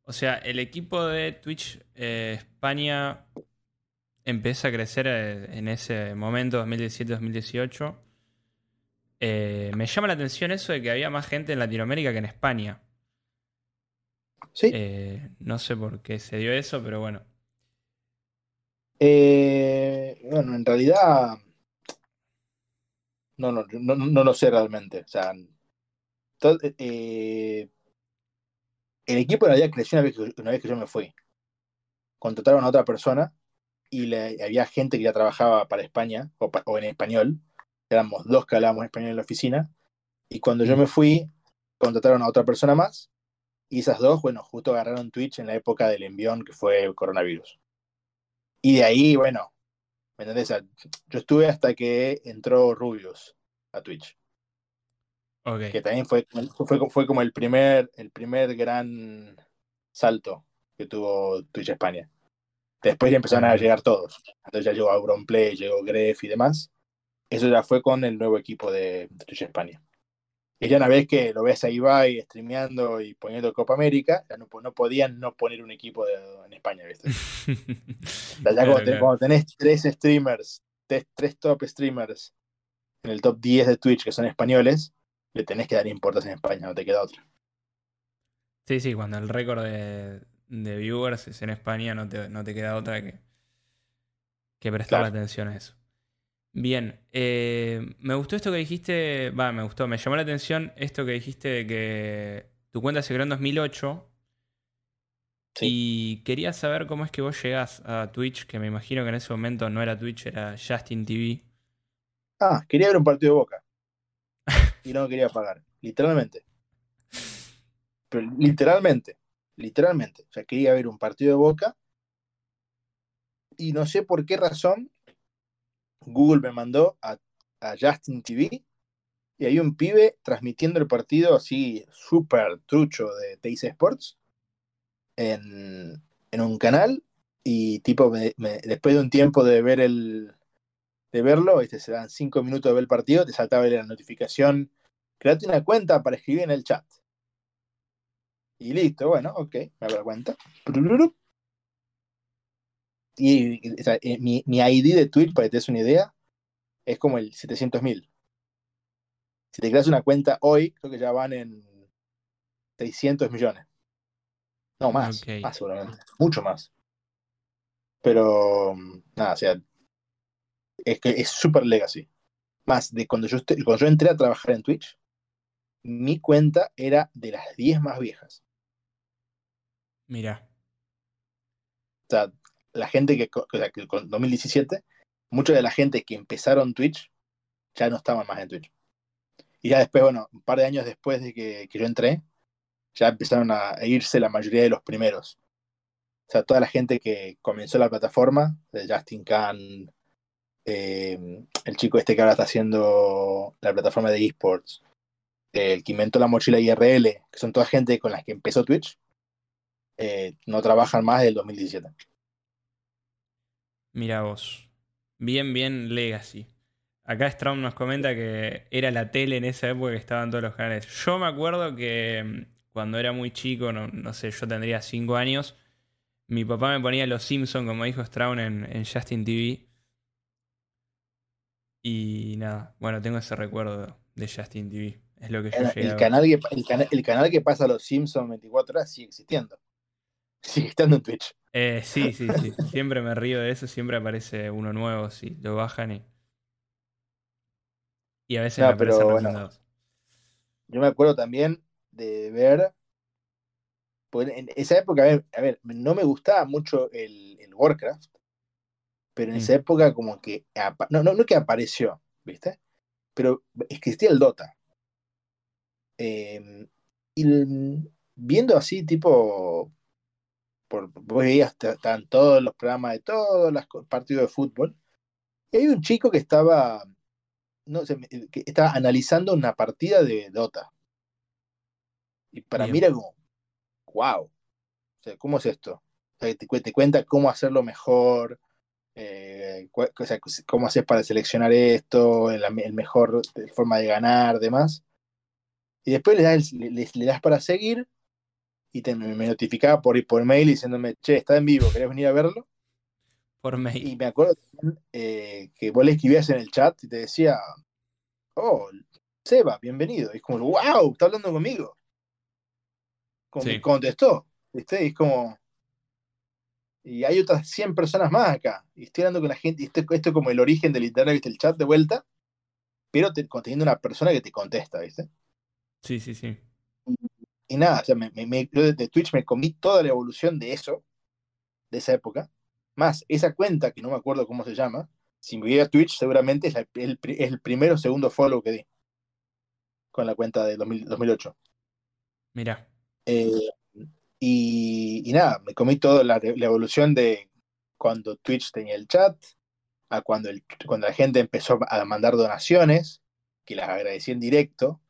[SPEAKER 1] O sea, el equipo de Twitch eh, España empieza a crecer eh, en ese momento, 2017-2018. Eh, me llama la atención eso de que había más gente en Latinoamérica que en España.
[SPEAKER 2] Sí.
[SPEAKER 1] Eh, no sé por qué se dio eso, pero bueno.
[SPEAKER 2] Eh, bueno, en realidad. No, no, no, no lo sé realmente. O sea, todo, eh, el equipo en realidad creció una vez, que, una vez que yo me fui. Contrataron a otra persona y le, había gente que ya trabajaba para España o, o, en español. Éramos dos que hablábamos español en la oficina. Y cuando yo me fui, contrataron a otra persona más. Y esas dos, bueno, justo agarraron Twitch en la época del envión que fue el coronavirus. Y de ahí, bueno, ¿me entendés? Yo estuve hasta que entró Rubius a Twitch.
[SPEAKER 1] Okay.
[SPEAKER 2] Que también fue, fue, fue como el primer, el primer gran salto que tuvo Twitch España. Después ya empezaron a llegar todos. Entonces ya llegó Auronplay, llegó Gref y demás. Eso ya fue con el nuevo equipo de Twitch España. Y ya una vez que lo ves a Ibai streameando y poniendo Copa América, ya no, no podían no poner un equipo de, en España, ¿viste? ya claro, cuando, claro. cuando, tenés tres streamers, tres, tres, top streamers en el top 10 de Twitch que son españoles, le tenés que dar importancia en España, no te queda otra.
[SPEAKER 1] Sí, sí, cuando el récord de, de viewers es en España, no te, no te queda otra que, que prestar claro. atención a eso. Bien, eh, me gustó esto que dijiste, va, me gustó, me llamó la atención esto que dijiste de que tu cuenta se creó en 2008 sí. y quería saber cómo es que vos llegás a Twitch, que me imagino que en ese momento no era Twitch, era Justin TV.
[SPEAKER 2] Ah, quería ver un partido de Boca y no quería pagar, literalmente. Pero literalmente, literalmente, o sea, quería ver un partido de Boca y no sé por qué razón Google me mandó a, a, Justin TV y hay un pibe transmitiendo el partido así súper trucho de TIC Sports en, en, un canal y tipo después de un tiempo de ver el de verlo, este, se dan cinco minutos de ver el partido, te saltaba la notificación, créate una cuenta para escribir en el chat. Y listo, bueno, ok, me abro la cuenta. Y, o sea, mi, mi, ID de Twitch, para que te des una idea, es como el 700.000. Si te creas una cuenta hoy, creo que ya van en 600 millones. No, más, okay. más seguramente. Mucho más. Pero, nada, o sea, es que es super legacy. Más, de cuando yo, cuando yo entré a trabajar en Twitch, mi cuenta era de las 10 más viejas.
[SPEAKER 1] Mira.
[SPEAKER 2] O sea, la gente que, que con 2017, mucha de la gente que empezaron Twitch ya no estaban más en Twitch. Y ya después, bueno, un par de años después de que, yo entré, ya empezaron a, irse la mayoría de los primeros. O sea, toda la gente que comenzó la plataforma, de Justin Khan, eh, el chico este que ahora está haciendo la plataforma de esports, el que inventó la mochila IRL, que son toda gente con la que empezó Twitch, eh, no trabajan más del 2017.
[SPEAKER 1] Mira vos. Bien, bien legacy. Acá Straum nos comenta que era la tele en esa época que estaban todos los canales. Yo me acuerdo que mm, cuando era muy chico, no, no sé, yo tendría 5 años, mi papá me ponía Los Simpsons, como dijo Straun, en, en Justin TV. Y nada, bueno, tengo ese recuerdo de Justin TV. Es lo que yo llegué
[SPEAKER 2] El
[SPEAKER 1] ver.
[SPEAKER 2] canal, que, el, canal, el canal que pasa los Simpsons 24 horas sigue existiendo. Sigue estando en Twitch.
[SPEAKER 1] Eh, sí, sí, sí. Siempre me río de eso, siempre aparece uno nuevo, si lo bajan y. Y a veces
[SPEAKER 2] No,
[SPEAKER 1] me aparecen
[SPEAKER 2] pero bueno. Yo me acuerdo también de ver. pues en esa época, a ver, a ver, no me gustaba mucho el, el Warcraft, pero en
[SPEAKER 1] Mm.
[SPEAKER 2] esa época, como que. No, no, no que apareció, ¿viste? Pero existía el Dota. Eh, y viendo así, tipo. Por, veías, estaban todos los programas de todos los partidos de fútbol. Y hay un chico que estaba. No sé, que estaba analizando una partida de Dota. Y para
[SPEAKER 1] Bien.
[SPEAKER 2] mí era como, wow. O sea, ¿cómo es esto? O sea, te, te cuenta cómo hacerlo mejor, eh, o sea, cómo haces para seleccionar esto, el, el mejor forma de ganar, demás. Y después le das, le das para seguir y te, me notificaba por, por mail diciéndome, che, está en vivo, ¿querés venir a verlo?
[SPEAKER 1] Por
[SPEAKER 2] Y
[SPEAKER 1] mail.
[SPEAKER 2] me acuerdo eh, que vos le escribías en el chat y te decía, oh, Seba, bienvenido. Y es como, wow, está hablando conmigo. Como
[SPEAKER 1] Sí.
[SPEAKER 2] contestó, ¿viste? Y es como. Y hay otras 100 personas más acá. Y estoy hablando con la gente. Y esto, esto es como el origen del internet, ¿viste? El chat de vuelta. Pero te, teniendo una persona que te contesta, ¿viste?
[SPEAKER 1] Sí, sí, sí.
[SPEAKER 2] Y nada, o sea, me, me- me- yo desde Twitch me comí toda la evolución de eso, de esa época. Más esa cuenta, que no me acuerdo cómo se llama, si me voy a Twitch, seguramente es, la- el, es el primero o segundo follow que di. Con la cuenta de 2000 2008.
[SPEAKER 1] Mirá.
[SPEAKER 2] Eh, y, y nada, me comí toda la, la evolución de cuando Twitch tenía el chat, a cuando, el, cuando la gente empezó a mandar donaciones, que las agradecí en directo,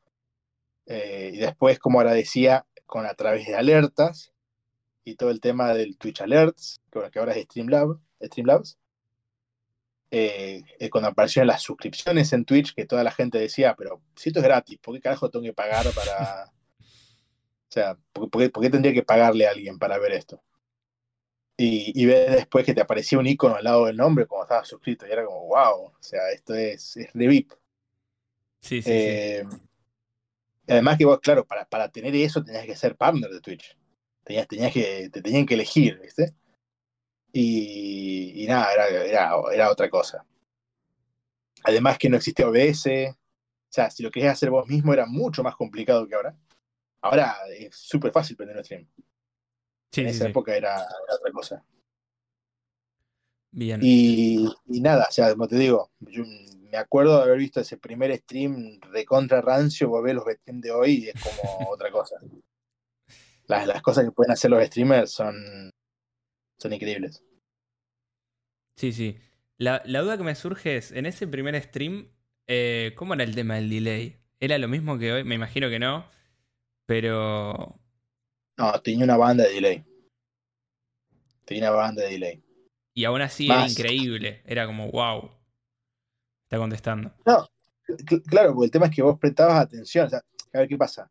[SPEAKER 2] eh, y después como agradecía con a través de alertas, y todo el tema del Twitch Alerts, que, ahora es Streamlab, Streamlabs. Eh, eh, cuando aparecieron las suscripciones en Twitch, que toda la gente decía, pero si esto es gratis, ¿por qué carajo tengo que pagar para, o sea, ¿por, por qué, por qué tendría que pagarle a alguien para ver esto? Y, y ves después que te aparecía un icono al lado del nombre como estaba suscrito y era como, wow, o sea, esto es, es de VIP.
[SPEAKER 1] Sí, sí, sí.
[SPEAKER 2] Y Además que vos, claro, para, para tener eso tenías que ser partner de Twitch. Tenías, tenías que, te tenían que elegir, ¿viste? Y, y nada, era, era, era otra cosa. Además que no existía OBS. O sea, si lo querías hacer vos mismo era mucho más complicado que ahora. Ahora es súper fácil prender un stream.
[SPEAKER 1] Sí,
[SPEAKER 2] en
[SPEAKER 1] sí,
[SPEAKER 2] esa
[SPEAKER 1] sí.
[SPEAKER 2] época era, era otra cosa.
[SPEAKER 1] Bien.
[SPEAKER 2] Y, y nada, o sea, como te digo, yo me acuerdo de haber visto ese primer stream de contra rancio, vos ves los streams de hoy y es como otra cosa. Las, las cosas que pueden hacer los streamers son, son increíbles.
[SPEAKER 1] Sí, sí. La, la duda que me surge es, en ese primer stream, eh, ¿cómo era el tema del delay? ¿Era lo mismo que hoy? Me imagino que no, pero...
[SPEAKER 2] No, tenía una banda de delay. Tenía una banda de delay.
[SPEAKER 1] Y aún así era increíble. Era como, wow. Está contestando.
[SPEAKER 2] Cl- claro, porque el tema es que vos prestabas atención. A ver qué pasa.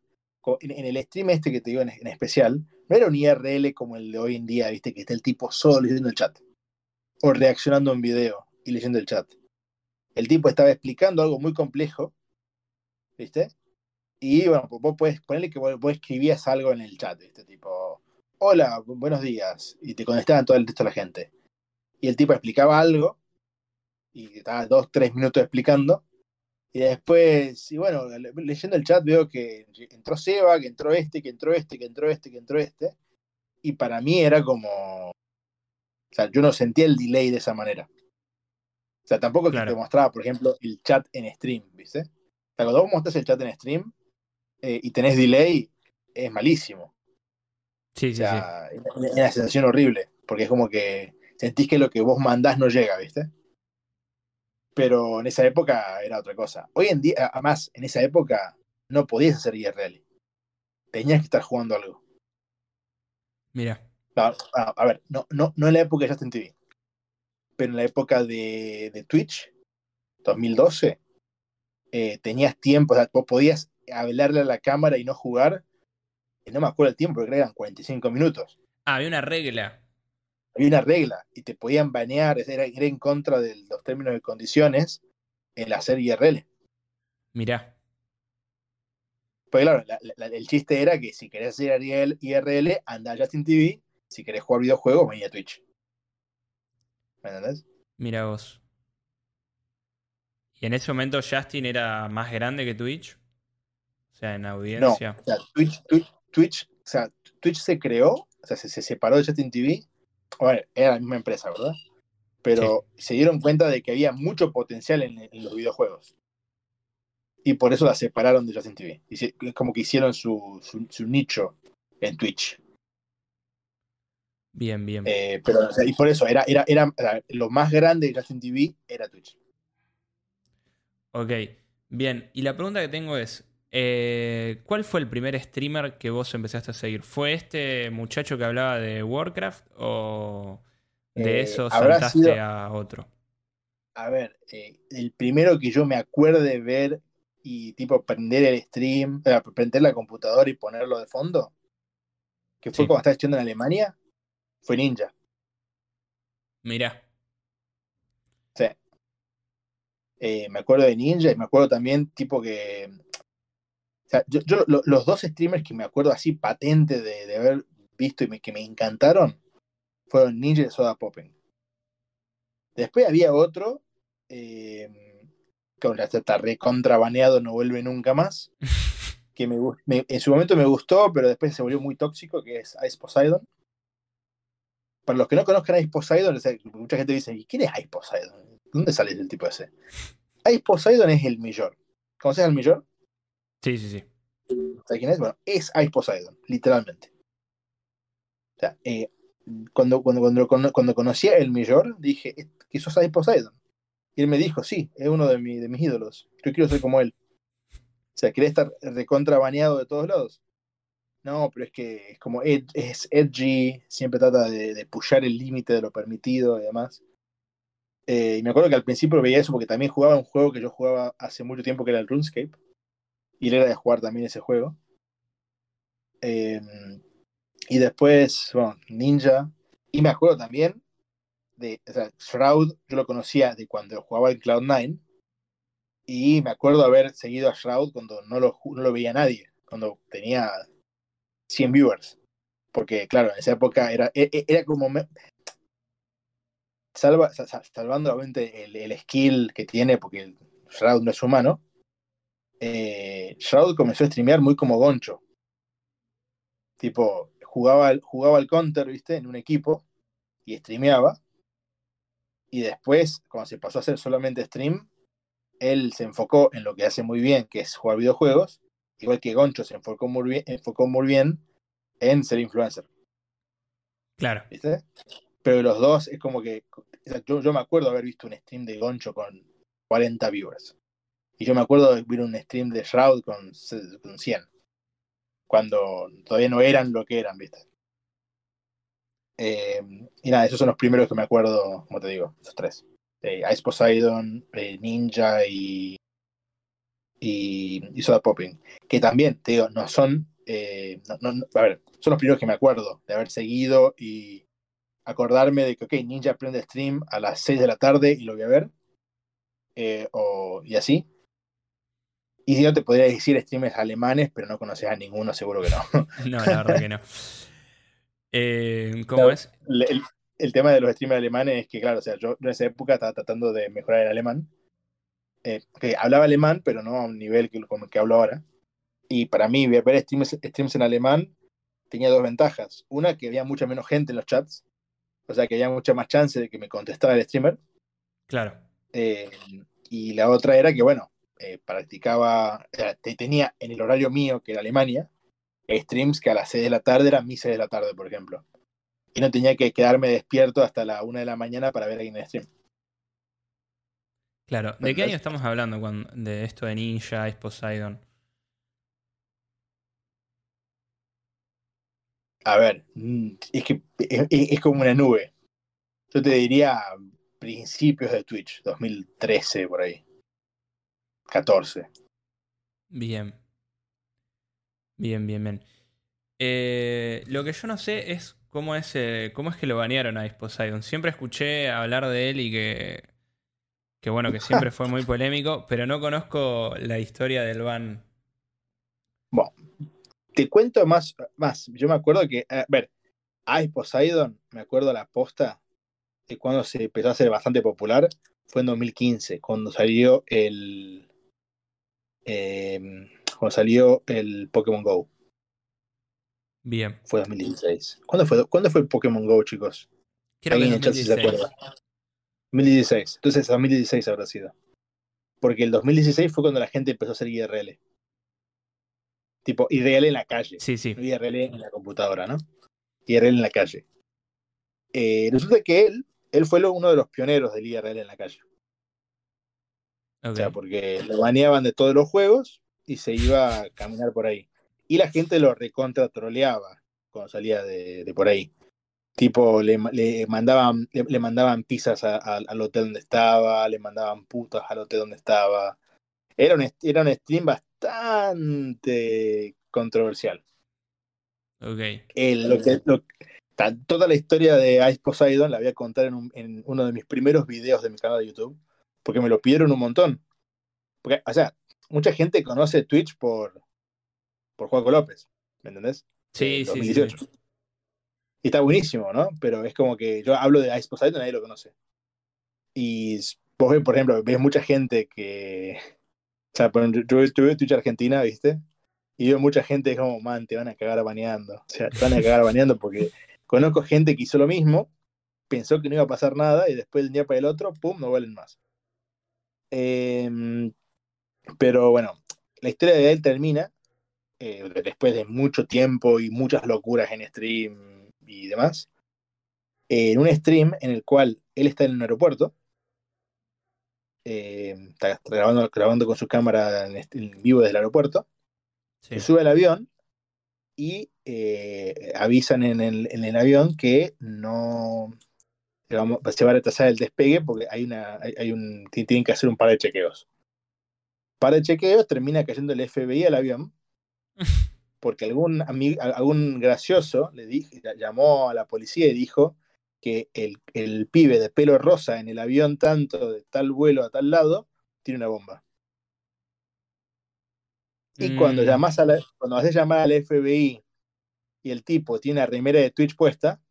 [SPEAKER 2] En, en el stream este que te digo en, en especial, no era un IRL como el de hoy en día, viste, que está el tipo solo leyendo el chat. O reaccionando a un video y leyendo el chat. El tipo estaba explicando algo muy complejo, ¿viste? Y bueno, pues vos puedes ponerle que vos, escribías algo en el chat, ¿viste? Tipo, hola, bu- buenos días. Y te contestaban todo el resto de la gente. Y el tipo explicaba algo, y estaba dos, tres minutos explicando, y después, y bueno, le- leyendo el chat veo que entró Seba, que entró este, que entró este, que entró este, que entró este. Y para mí era como. O sea, yo no sentía el delay de esa manera. O sea, tampoco
[SPEAKER 1] Claro.
[SPEAKER 2] que te mostraba, por ejemplo, el chat en stream, ¿viste? O sea, cuando vos mostrás el chat en stream eh, y tenés delay, es malísimo.
[SPEAKER 1] Sí,
[SPEAKER 2] O
[SPEAKER 1] sí, sí.
[SPEAKER 2] sea, es una- es una sensación horrible, porque es como que sentís que lo que vos mandás no llega, ¿viste? Pero en esa época era otra cosa. Hoy en día, además, en esa época no podías hacer IRL. Tenías que estar jugando algo.
[SPEAKER 1] Mira.
[SPEAKER 2] A, a ver, no, no, no en la época de Justin TV, pero en la época de, de Twitch, 2012, eh, tenías tiempo, o sea, vos podías hablarle a la cámara y no jugar, y no me acuerdo el tiempo, creo que eran 45 minutos.
[SPEAKER 1] Ah, había una regla.
[SPEAKER 2] Había una regla y te podían banear, era, era en contra de los términos y condiciones la serie IRL.
[SPEAKER 1] Mirá.
[SPEAKER 2] Pues claro, la- la- el chiste era que si querés hacer IRL, IRL, anda a Justin TV, si querés jugar videojuegos, venía a Twitch. ¿Me entendés?
[SPEAKER 1] Mira vos. ¿Y en ese momento Justin era más grande que Twitch? O sea, en
[SPEAKER 2] No,
[SPEAKER 1] audiencia.
[SPEAKER 2] o sea, Twitch, Twitch, Twitch, o sea, Twitch se creó, o sea, se, se separó de Justin TV. Era la misma empresa, ¿verdad? Pero se dieron cuenta de que había mucho potencial en, en los videojuegos. Y por eso la separaron de Justin TV. Es como que hicieron su, su, su nicho en Twitch.
[SPEAKER 1] Bien, bien.
[SPEAKER 2] Eh, pero, o sea, y por eso, era, era, era, lo más grande de Justin TV era Twitch.
[SPEAKER 1] Ok, bien. Y la pregunta que tengo es, eh, ¿cuál fue el primer streamer que vos empezaste a seguir? ¿Fue este muchacho que hablaba de Warcraft o de
[SPEAKER 2] Eh,
[SPEAKER 1] eso saltaste
[SPEAKER 2] sido-
[SPEAKER 1] a otro?
[SPEAKER 2] A ver, eh, el primero que yo me acuerde ver y tipo prender el stream, prender la computadora y ponerlo de fondo, que fue
[SPEAKER 1] Sí.
[SPEAKER 2] cuando estaba estudiando en Alemania, fue Ninja.
[SPEAKER 1] Mirá,
[SPEAKER 2] Sí. Me acuerdo de Ninja y me acuerdo también tipo que... O sea, yo, yo lo- los dos streamers que me acuerdo así patente de, de haber visto y me- que me encantaron fueron Ninja y Soda Popping. Después había otro eh, que ahora está recontrabaneado, no vuelve nunca más. Que me, me- en su momento me gustó, pero después se volvió muy tóxico, que es Ice Poseidon. Para los que no conozcan a Ice Poseidon, o sea, mucha gente dice, ¿y quién es Ice Poseidon? ¿Dónde sale el tipo ese? Ice Poseidon es el Millor. ¿Conoces al Millor?
[SPEAKER 1] Sí, sí, sí.
[SPEAKER 2] ¿Sabes quién es? Bueno, es Ice Poseidon, literalmente. O sea, eh, cuando, cuando, cuando, cuando conocí a el Millor, dije, "Es que sos Ice Poseidon. Y él me dijo, sí, es uno de, mi- de mis ídolos. Yo quiero ser como él. O sea, ¿querés estar recontra baneado de todos lados? No, pero es que es como ed- es edgy, siempre trata de, de pushar el límite de lo permitido y demás. Eh, y me acuerdo que al principio veía eso porque también jugaba un juego que yo jugaba hace mucho tiempo que era el RuneScape. Y él era de jugar también ese juego. Eh, y después, bueno, Ninja. Y me acuerdo también de, o sea, Shroud, yo lo conocía de cuando jugaba en Cloud9. Y me acuerdo haber seguido a Shroud cuando no lo, no lo veía nadie, cuando tenía 100 viewers. Porque, claro, en esa época era, e- e- era como. salva, sa- sa- salvando obviamente el, el skill que tiene, porque Shroud no es humano. Eh, Shroud comenzó a streamear muy como Goncho. Tipo, jugaba, al- jugaba al counter, ¿viste? En un equipo y streameaba. Y después, cuando se pasó a hacer solamente stream, él se enfocó en lo que hace muy bien, que es jugar videojuegos, igual que Goncho se enfocó muy bien, enfocó muy bien en ser influencer,
[SPEAKER 1] Claro.
[SPEAKER 2] ¿viste? Pero los dos es como que, yo, yo me acuerdo haber visto un stream de Goncho con 40 viewers. Y yo me acuerdo de ver un stream de Shroud con, con 100. Cuando todavía no eran lo que eran, ¿viste? Eh, y nada, esos son los primeros que me acuerdo, como te digo, esos tres. Eh, Ice Poseidon, eh, Ninja y, y, Soda Popping. Que también, te digo, no son. a ver, son los primeros que me acuerdo de haber seguido y acordarme de que, ok, Ninja prende stream a las 6 de la tarde y lo voy a ver. o, y así. Y si no, te podría decir streamers alemanes, pero no conoces a ninguno, seguro que no.
[SPEAKER 1] No, la verdad que no. Eh, ¿Cómo es?
[SPEAKER 2] el, tema de los streamers alemanes es que, claro, o sea, yo, yo en esa época estaba tratando de mejorar el alemán. Eh, que hablaba alemán, pero no a un nivel que, como el que hablo ahora. Y para mí, ver ver streams, streams en alemán tenía dos ventajas. Una, que había mucha menos gente en los chats. O sea, que había mucha más chance de que me contestara el streamer.
[SPEAKER 1] Claro.
[SPEAKER 2] Eh, y la otra era que, bueno, eh, practicaba, tenía en el horario mío, que era Alemania, streams que a las 6 de la tarde eran mis 6 de la tarde, por ejemplo. Y no tenía que quedarme despierto hasta la 1 de la mañana para ver a alguien en stream.
[SPEAKER 1] Claro. ¿De qué año estamos hablando cuando- de esto de Ninja, Ice Poseidon?
[SPEAKER 2] A ver, mm, es que es, es- es como una nube. Yo te diría principios de Twitch, 2013 por ahí. 14.
[SPEAKER 1] Bien. Bien, bien, bien. Eh, lo que yo no sé es cómo es, eh, cómo es que lo banearon a Ice Poseidon. Siempre escuché hablar de él y que, que bueno, que siempre fue muy polémico, pero no conozco la historia del ban.
[SPEAKER 2] Bueno, te cuento más, más. Yo me acuerdo que, a ver, Ice Poseidon, me acuerdo la posta de cuando se empezó a ser bastante popular, fue en 2015, cuando salió el. Eh, cuando salió el Pokémon Go.
[SPEAKER 1] Bien.
[SPEAKER 2] Fue 2016. ¿Cuándo fue, ¿cuándo fue el Pokémon Go, chicos?
[SPEAKER 1] Que
[SPEAKER 2] Alguien
[SPEAKER 1] en
[SPEAKER 2] chat si se
[SPEAKER 1] 2016.
[SPEAKER 2] acuerda. 2016. Entonces, 2016 habrá sido. Porque el 2016 fue cuando la gente empezó a hacer IRL. Tipo, IRL en la calle.
[SPEAKER 1] Sí, sí.
[SPEAKER 2] IRL en la computadora, ¿no? IRL en la calle. Eh, resulta que él, él fue uno de los pioneros del IRL en la calle. O sea, porque lo baneaban de todos los juegos y se iba a caminar por ahí. Y la gente lo recontra troleaba cuando salía de, de por ahí. Tipo, le, le mandaban, le, le mandaban pizzas a- a- al hotel donde estaba, le mandaban putas al hotel donde estaba. Era un, era un stream bastante controversial.
[SPEAKER 1] Ok.
[SPEAKER 2] El- lo que- lo- toda la historia de Ice Poseidon la voy a contar en, un- en uno de mis primeros videos de mi canal de YouTube, porque me lo pidieron un montón. Porque, o sea, mucha gente conoce Twitch por, por Juaco López, ¿me entendés?
[SPEAKER 1] Sí,
[SPEAKER 2] Del
[SPEAKER 1] sí, sí,
[SPEAKER 2] 2018.
[SPEAKER 1] sí.
[SPEAKER 2] Y está buenísimo, ¿no? Pero es como que yo hablo de Ice Poseidon y nadie lo conoce. Y vos ves, por ejemplo, ves mucha gente que. O sea, yo, yo veo Twitch Argentina, ¿viste? Y veo mucha gente como, man, te van a cagar baneando. O sea, te van a cagar baneando porque conozco gente que hizo lo mismo, pensó que no iba a pasar nada y después de un día para el otro, pum, no vuelven más. Em, pero bueno, la historia de él termina eh, después de mucho tiempo y muchas locuras en stream y demás, en un stream en el cual él está en un aeropuerto, eh, está grabando, grabando con su cámara en, vivo desde el aeropuerto,
[SPEAKER 1] Sí.
[SPEAKER 2] se sube al avión y eh, avisan en el, en el avión que no vamos, se va a retrasar el despegue porque hay una, hay, hay un, ti- tienen que hacer un par de chequeos. Par de chequeos termina cayendo el FBI al avión porque algún, algún gracioso le dijo, llamó a la policía y dijo que el, el pibe de pelo rosa en el avión tanto de tal vuelo a tal lado tiene una bomba. Y cuando
[SPEAKER 1] Mm,
[SPEAKER 2] llamas a la, cuando haces llamar al FBI y el tipo tiene una remera de Twitch puesta,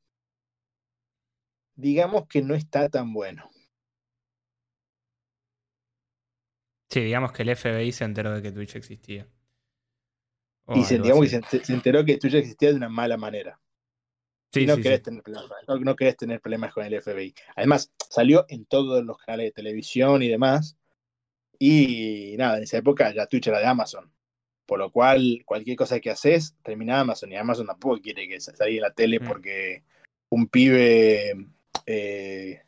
[SPEAKER 2] digamos que no está tan bueno.
[SPEAKER 1] Sí, digamos que el FBI se enteró de que Twitch existía.
[SPEAKER 2] Y se, digamos que se, se enteró que Twitch existía de una mala manera.
[SPEAKER 1] Sí,
[SPEAKER 2] y no
[SPEAKER 1] sí,
[SPEAKER 2] querés,
[SPEAKER 1] sí.
[SPEAKER 2] Tener problemas, no, no querés tener problemas con el FBI. Además, salió en todos los canales de televisión y demás. Y nada, en esa época ya Twitch era de Amazon. Por lo cual, cualquier cosa que haces termina Amazon. Y Amazon tampoco quiere que salga en la tele
[SPEAKER 1] Mm.
[SPEAKER 2] porque un pibe eh,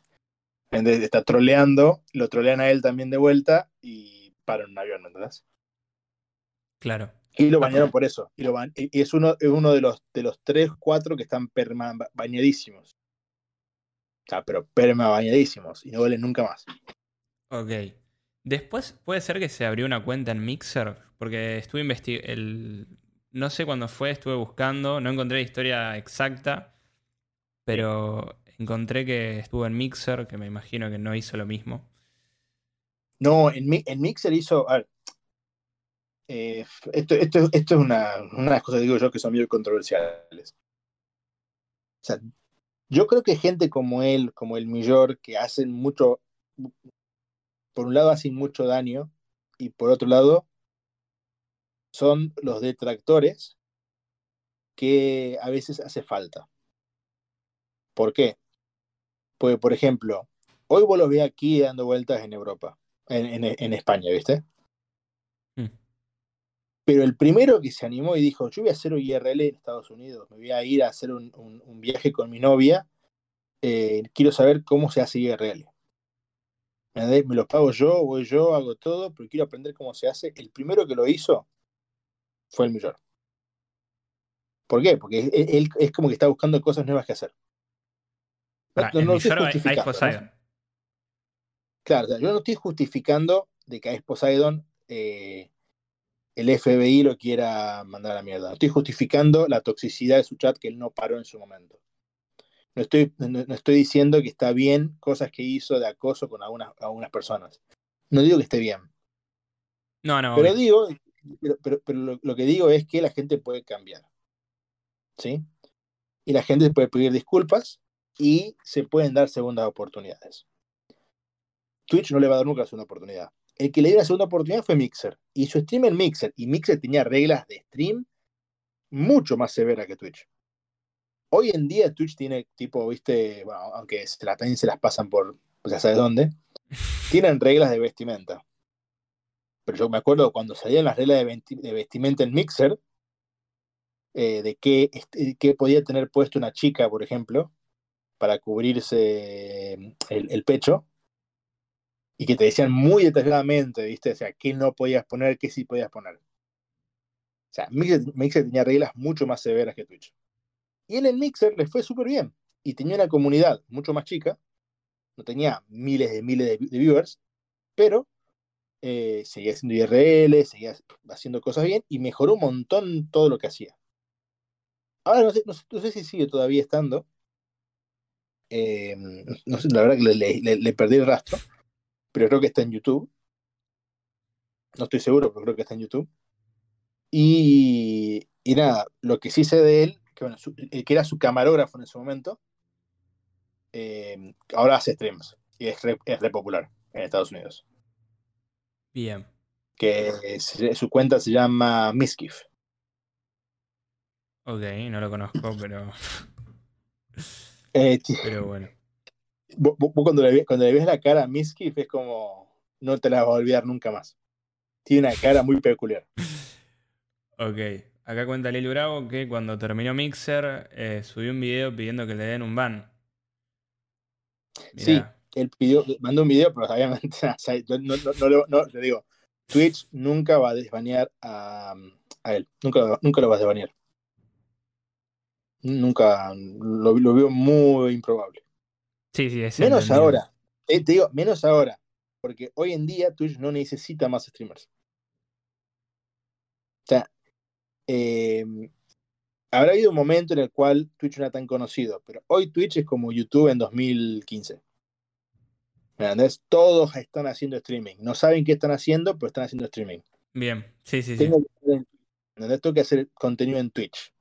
[SPEAKER 2] ¿entendés? está troleando, lo trolean a él también de vuelta y paran un avión, ¿me entendés?
[SPEAKER 1] Claro.
[SPEAKER 2] Y lo bañaron por eso. Y, lo ba- y- es uno, es uno de los de los tres, cuatro que están perma ba- bañadísimos. O sea, pero perma bañadísimos. Y no vuelven nunca más.
[SPEAKER 1] Ok. Después puede ser que se abrió una cuenta en Mixer, porque estuve investigando. No sé cuándo fue, estuve buscando, no encontré la historia exacta, pero encontré que estuvo en Mixer, que me imagino que no hizo lo mismo.
[SPEAKER 2] No, en, en Mixer hizo. A ver, eh, esto, esto, esto es una, una de las cosas que digo yo que son muy controversiales. O sea, yo creo que gente como él, como el Millor, que hacen mucho. Por un lado, hacen mucho daño, y por otro lado, son los detractores que a veces hace falta. ¿Por qué? Porque, por ejemplo, hoy vos los ves aquí dando vueltas en Europa, en, en- en España, ¿viste?
[SPEAKER 1] Mm.
[SPEAKER 2] Pero el primero que se animó y dijo, yo voy a hacer un IRL en Estados Unidos, me voy a ir a hacer un, un- un viaje con mi novia, eh, quiero saber cómo se hace IRL. ¿Me? Me lo pago yo, voy yo, hago todo, pero quiero aprender cómo se hace. El primero que lo hizo fue el Millor. ¿Por qué? Porque él, él es como que está buscando cosas nuevas que hacer. No, no- no. Claro, o sea, yo no estoy justificando de que Ice Poseidon eh, el FBI lo quiera mandar a la mierda. No estoy justificando la toxicidad de su chat que él no paró en su momento. No estoy, no, no estoy diciendo que está bien cosas que hizo de acoso con algunas, algunas personas. No digo que esté bien.
[SPEAKER 1] No, no.
[SPEAKER 2] Pero digo, pero, pero- pero lo, lo que digo es que la gente puede cambiar. ¿Sí? Y la gente puede pedir disculpas y se pueden dar segundas oportunidades. Twitch no le va a dar nunca la segunda oportunidad. El que le dio la segunda oportunidad fue Mixer. Y su stream en Mixer. Y Mixer tenía reglas de stream mucho más severas que Twitch. Hoy en día Twitch tiene tipo, viste, bueno, aunque se, la, también se las pasan por pues ya sabes dónde, tienen reglas de vestimenta. Pero yo me acuerdo cuando salían las reglas de vestimenta en Mixer, eh, de qué, este, qué podía tener puesto una chica, por ejemplo, para cubrirse el, el pecho, y que te decían muy detalladamente, ¿viste? O sea, qué no podías poner, qué sí podías poner. O sea, Mixer, tenía reglas mucho más severas que Twitch. Y en el Mixer les fue súper bien. Y tenía una comunidad mucho más chica. No tenía miles de miles de, viewers, pero eh, seguía haciendo IRL, seguía haciendo cosas bien y mejoró un montón todo lo que hacía. Ahora no sé si sigue todavía estando. Eh, no sé, la verdad que le, le- le perdí el rastro, pero creo que está en YouTube. No estoy seguro, pero creo que está en YouTube. Y, y nada, lo que sí sé de él, que, bueno, su- el que era su camarógrafo en ese momento, eh, ahora hace streams y es re, es re popular en Estados Unidos.
[SPEAKER 1] Bien.
[SPEAKER 2] Que su cuenta se llama Miskiff.
[SPEAKER 1] Ok, no lo conozco, pero,
[SPEAKER 2] Eh,
[SPEAKER 1] pero bueno.
[SPEAKER 2] vos, vos cuando, le, cuando le ves la cara a Miskiff es como no te la vas a olvidar nunca más. Tiene una cara muy peculiar.
[SPEAKER 1] Ok. Acá cuenta Lil Bravo que cuando terminó Mixer eh, subió un video pidiendo que le den un ban.
[SPEAKER 2] Sí, él pidió, mandó un video, pero obviamente, no, no, no, lo- no, te digo, Twitch nunca va a desbanear a, a él, nunca, lo- nunca lo va a desbanear. Nunca, lo, lo veo muy improbable.
[SPEAKER 1] Sí, sí, es
[SPEAKER 2] Menos ahora, eh, te digo, menos ahora, porque hoy en día Twitch no necesita más streamers. O sea, eh, habrá habido un momento en el cual Twitch no era tan conocido, pero hoy Twitch es como YouTube en 2015. ¿Me entendés? Todos están haciendo streaming. No saben qué están haciendo, pero están haciendo streaming.
[SPEAKER 1] Bien, sí, sí, sí.
[SPEAKER 2] Que. Tengo que hacer contenido en Twitch.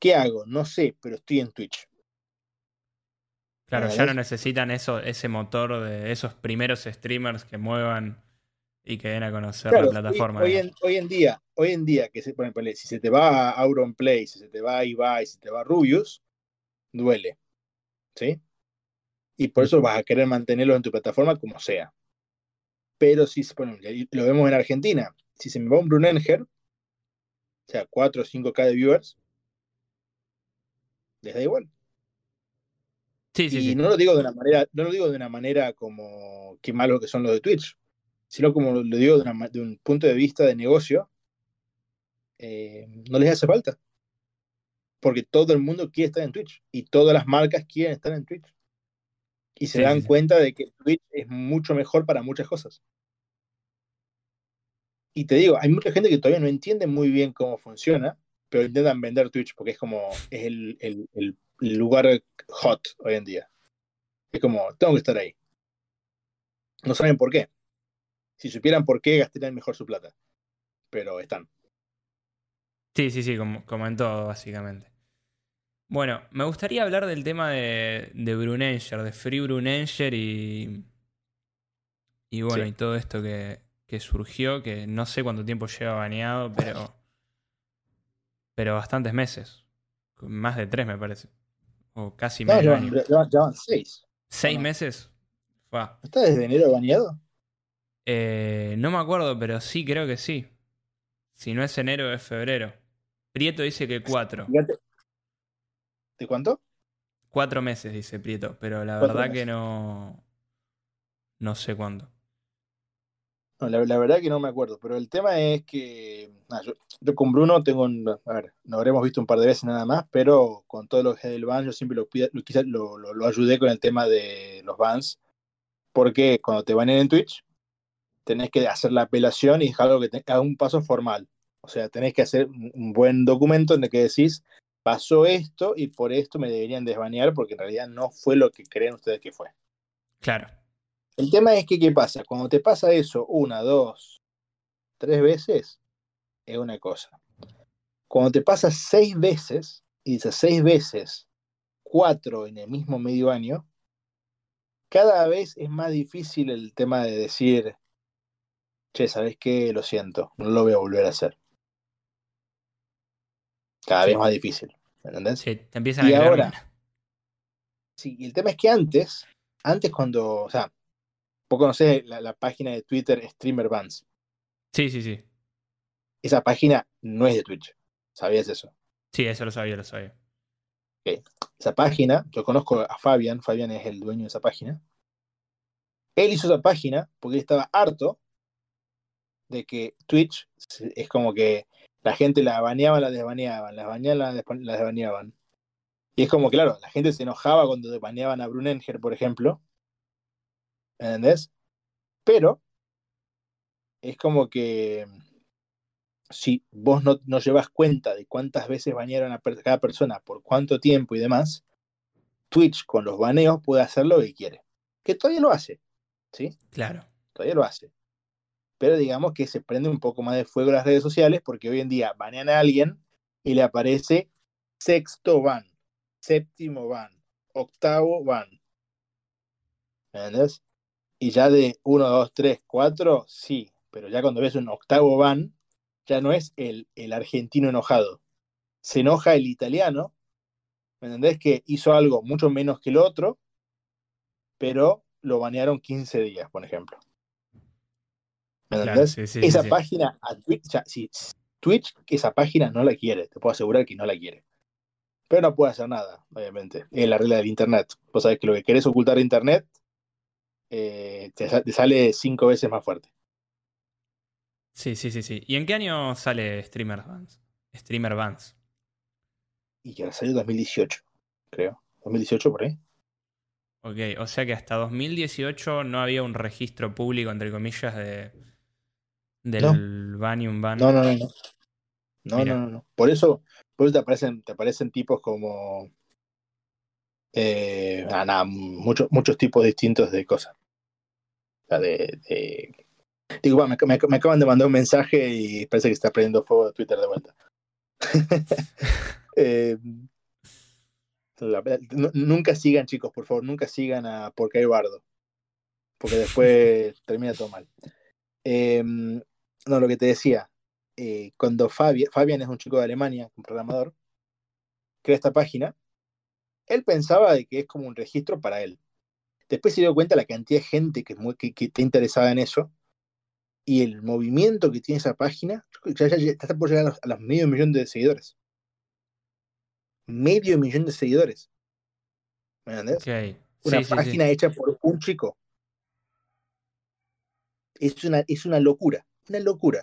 [SPEAKER 2] ¿Qué hago? No sé, pero estoy en Twitch.
[SPEAKER 1] Claro,
[SPEAKER 2] ¿Me
[SPEAKER 1] ya no necesitan eso, ese motor de esos primeros streamers que muevan y que den a conocer
[SPEAKER 2] Claro,
[SPEAKER 1] la plataforma.
[SPEAKER 2] Hoy, en, hoy en día, hoy en día, que se, por ejemplo, si se te va a Auronplay, si se te va a Ibai, si te va a Rubius, duele. ¿Sí? Y por eso vas a querer mantenerlos en tu plataforma como sea. Pero si, ejemplo, y lo vemos en Argentina, si se me va un Brunenger, o sea, 4 o 5K de viewers, les da igual.
[SPEAKER 1] Sí, sí,
[SPEAKER 2] y
[SPEAKER 1] sí.
[SPEAKER 2] no lo digo de una manera, no lo digo de una manera como qué malos que son los de Twitch, sino como lo digo de, una ma- de un punto de vista de negocio, eh, no les hace falta. Porque todo el mundo quiere estar en Twitch y todas las marcas quieren estar en Twitch. Y se
[SPEAKER 1] Sí,
[SPEAKER 2] dan
[SPEAKER 1] sí.
[SPEAKER 2] cuenta de que Twitch es mucho mejor para muchas cosas. Y te digo, hay mucha gente que todavía no entiende muy bien cómo funciona, pero intentan vender Twitch porque es como, es el, el- el lugar hot hoy en día. Es como, tengo que estar ahí. No saben por qué. Si supieran por qué, gastarían mejor su plata. Pero están.
[SPEAKER 1] Sí, sí, sí, como, como en todo, básicamente. Bueno, me gustaría hablar del tema de, de Brunenger, de Free Brunenger y. Y bueno,
[SPEAKER 2] Sí.
[SPEAKER 1] y todo esto que, que surgió, que no sé cuánto tiempo lleva baneado, pero. Pero bastantes meses. Más de tres, me parece. O casi medio
[SPEAKER 2] ya,
[SPEAKER 1] año.
[SPEAKER 2] van, ya van- ya van seis.
[SPEAKER 1] ¿Seis
[SPEAKER 2] no.
[SPEAKER 1] meses? Fua.
[SPEAKER 2] ¿No está desde enero baneado?
[SPEAKER 1] Eh, no me acuerdo, pero sí, creo que sí. Si no es enero, es febrero. Prieto dice que cuatro.
[SPEAKER 2] ¿De cuánto?
[SPEAKER 1] Cuatro meses, dice Prieto, pero la verdad que no. No sé cuándo.
[SPEAKER 2] No, la, la verdad que no me acuerdo. Pero el tema es que. yo, con Bruno tengo un. A ver, nos habremos visto un par de veces nada más, pero con todo lo que es del ban, yo siempre lo, lo, lo, lo- ayudé con el tema de los bans. Porque cuando te banean en Twitch, tenés que hacer la apelación y es que tenga un paso formal. O sea, tenés que hacer un buen documento en el que decís, pasó esto y por esto me deberían desbanear porque en realidad no fue lo que creen ustedes que fue.
[SPEAKER 1] Claro.
[SPEAKER 2] El tema es que, ¿qué pasa? Cuando te pasa eso una, dos, tres veces, es una cosa. Cuando te pasa seis veces, y dices seis veces, cuatro en el mismo medio año, cada vez es más difícil el tema de decir, che, ¿sabes qué? Lo siento, no lo voy a volver a hacer. Cada vez más difícil, ¿me entendés?
[SPEAKER 1] Sí, te empiezan
[SPEAKER 2] y
[SPEAKER 1] a
[SPEAKER 2] ahora, sí, y el tema es que antes, antes cuando, o sea, vos conocés la, la página de Twitter Streamer Bands.
[SPEAKER 1] Sí, sí, sí.
[SPEAKER 2] Esa página no es de Twitch. ¿Sabías eso?
[SPEAKER 1] Sí, eso lo sabía, lo sabía.
[SPEAKER 2] Esa página, yo conozco a Fabian, Fabian es el dueño de esa página. Él hizo esa página porque él estaba harto de que Twitch es como que la gente la baneaba, la desbaneaban, la baneaban, la desbaneaban. Y es como, claro, la gente se enojaba cuando baneaban a Brunenger, por ejemplo. ¿Entendés? Pero es como que si vos no, no llevas cuenta de cuántas veces banearon a per- cada persona, por cuánto tiempo y demás, Twitch con los baneos puede hacer lo que quiere. Que todavía lo hace, ¿sí?
[SPEAKER 1] Claro.
[SPEAKER 2] Todavía lo hace. Pero digamos que se prende un poco más de fuego las redes sociales porque hoy en día banean a alguien y le aparece sexto ban, séptimo ban, octavo ban. ¿Entendés? Y ya de 1, 2, 3, 4, sí. Pero ya cuando ves un octavo ban, ya no es el, el argentino enojado. Se enoja el italiano, ¿me entendés? Que hizo algo mucho menos que el otro, pero lo banearon 15 días, por ejemplo. ¿Me
[SPEAKER 1] Claro,
[SPEAKER 2] entendés?
[SPEAKER 1] sí, sí, sí,
[SPEAKER 2] esa
[SPEAKER 1] sí.
[SPEAKER 2] página, a Twitch, o sea, si Twitch, esa página no la quiere, te puedo asegurar que no la quiere. Pero no puede hacer nada, obviamente. Es la regla del Internet. Vos sabés que lo que querés ocultar de Internet eh, te, sa- te sale cinco veces más fuerte.
[SPEAKER 1] Sí, sí, sí, sí. ¿Y en qué año sale Streamer Bands? Streamer Bands.
[SPEAKER 2] Y que salió en 2018, creo. 2018 por ahí.
[SPEAKER 1] Ok, o sea que hasta 2018 no había un registro público, entre comillas, de del ban y un ban.
[SPEAKER 2] No, no, no, no. No, no, no, no. Por eso, por eso te aparecen, te aparecen tipos como eh, ah, nada, muchos, muchos tipos distintos de cosas. Sea, de, de- Digo, me, me- me acaban de mandar un mensaje y parece que está prendiendo fuego Twitter de vuelta. Eh, la nu- nunca sigan, chicos, por favor, nunca sigan a Porque hay Bardo. Porque después termina todo mal. Eh, no, lo que te decía, eh, cuando Fabian, Fabian es un chico de Alemania, un programador, crea esta página, él pensaba de que es como un registro para él. Después se dio cuenta la cantidad de gente que, que, que está interesada en eso y el movimiento que tiene esa página, ya, ya- ya está por llegar a los, a los medio millón de seguidores. Medio millón de seguidores. ¿Me entendés?
[SPEAKER 1] Ok.
[SPEAKER 2] Una
[SPEAKER 1] Sí, sí, sí.
[SPEAKER 2] página hecha por un chico. Es una, es una locura, una locura.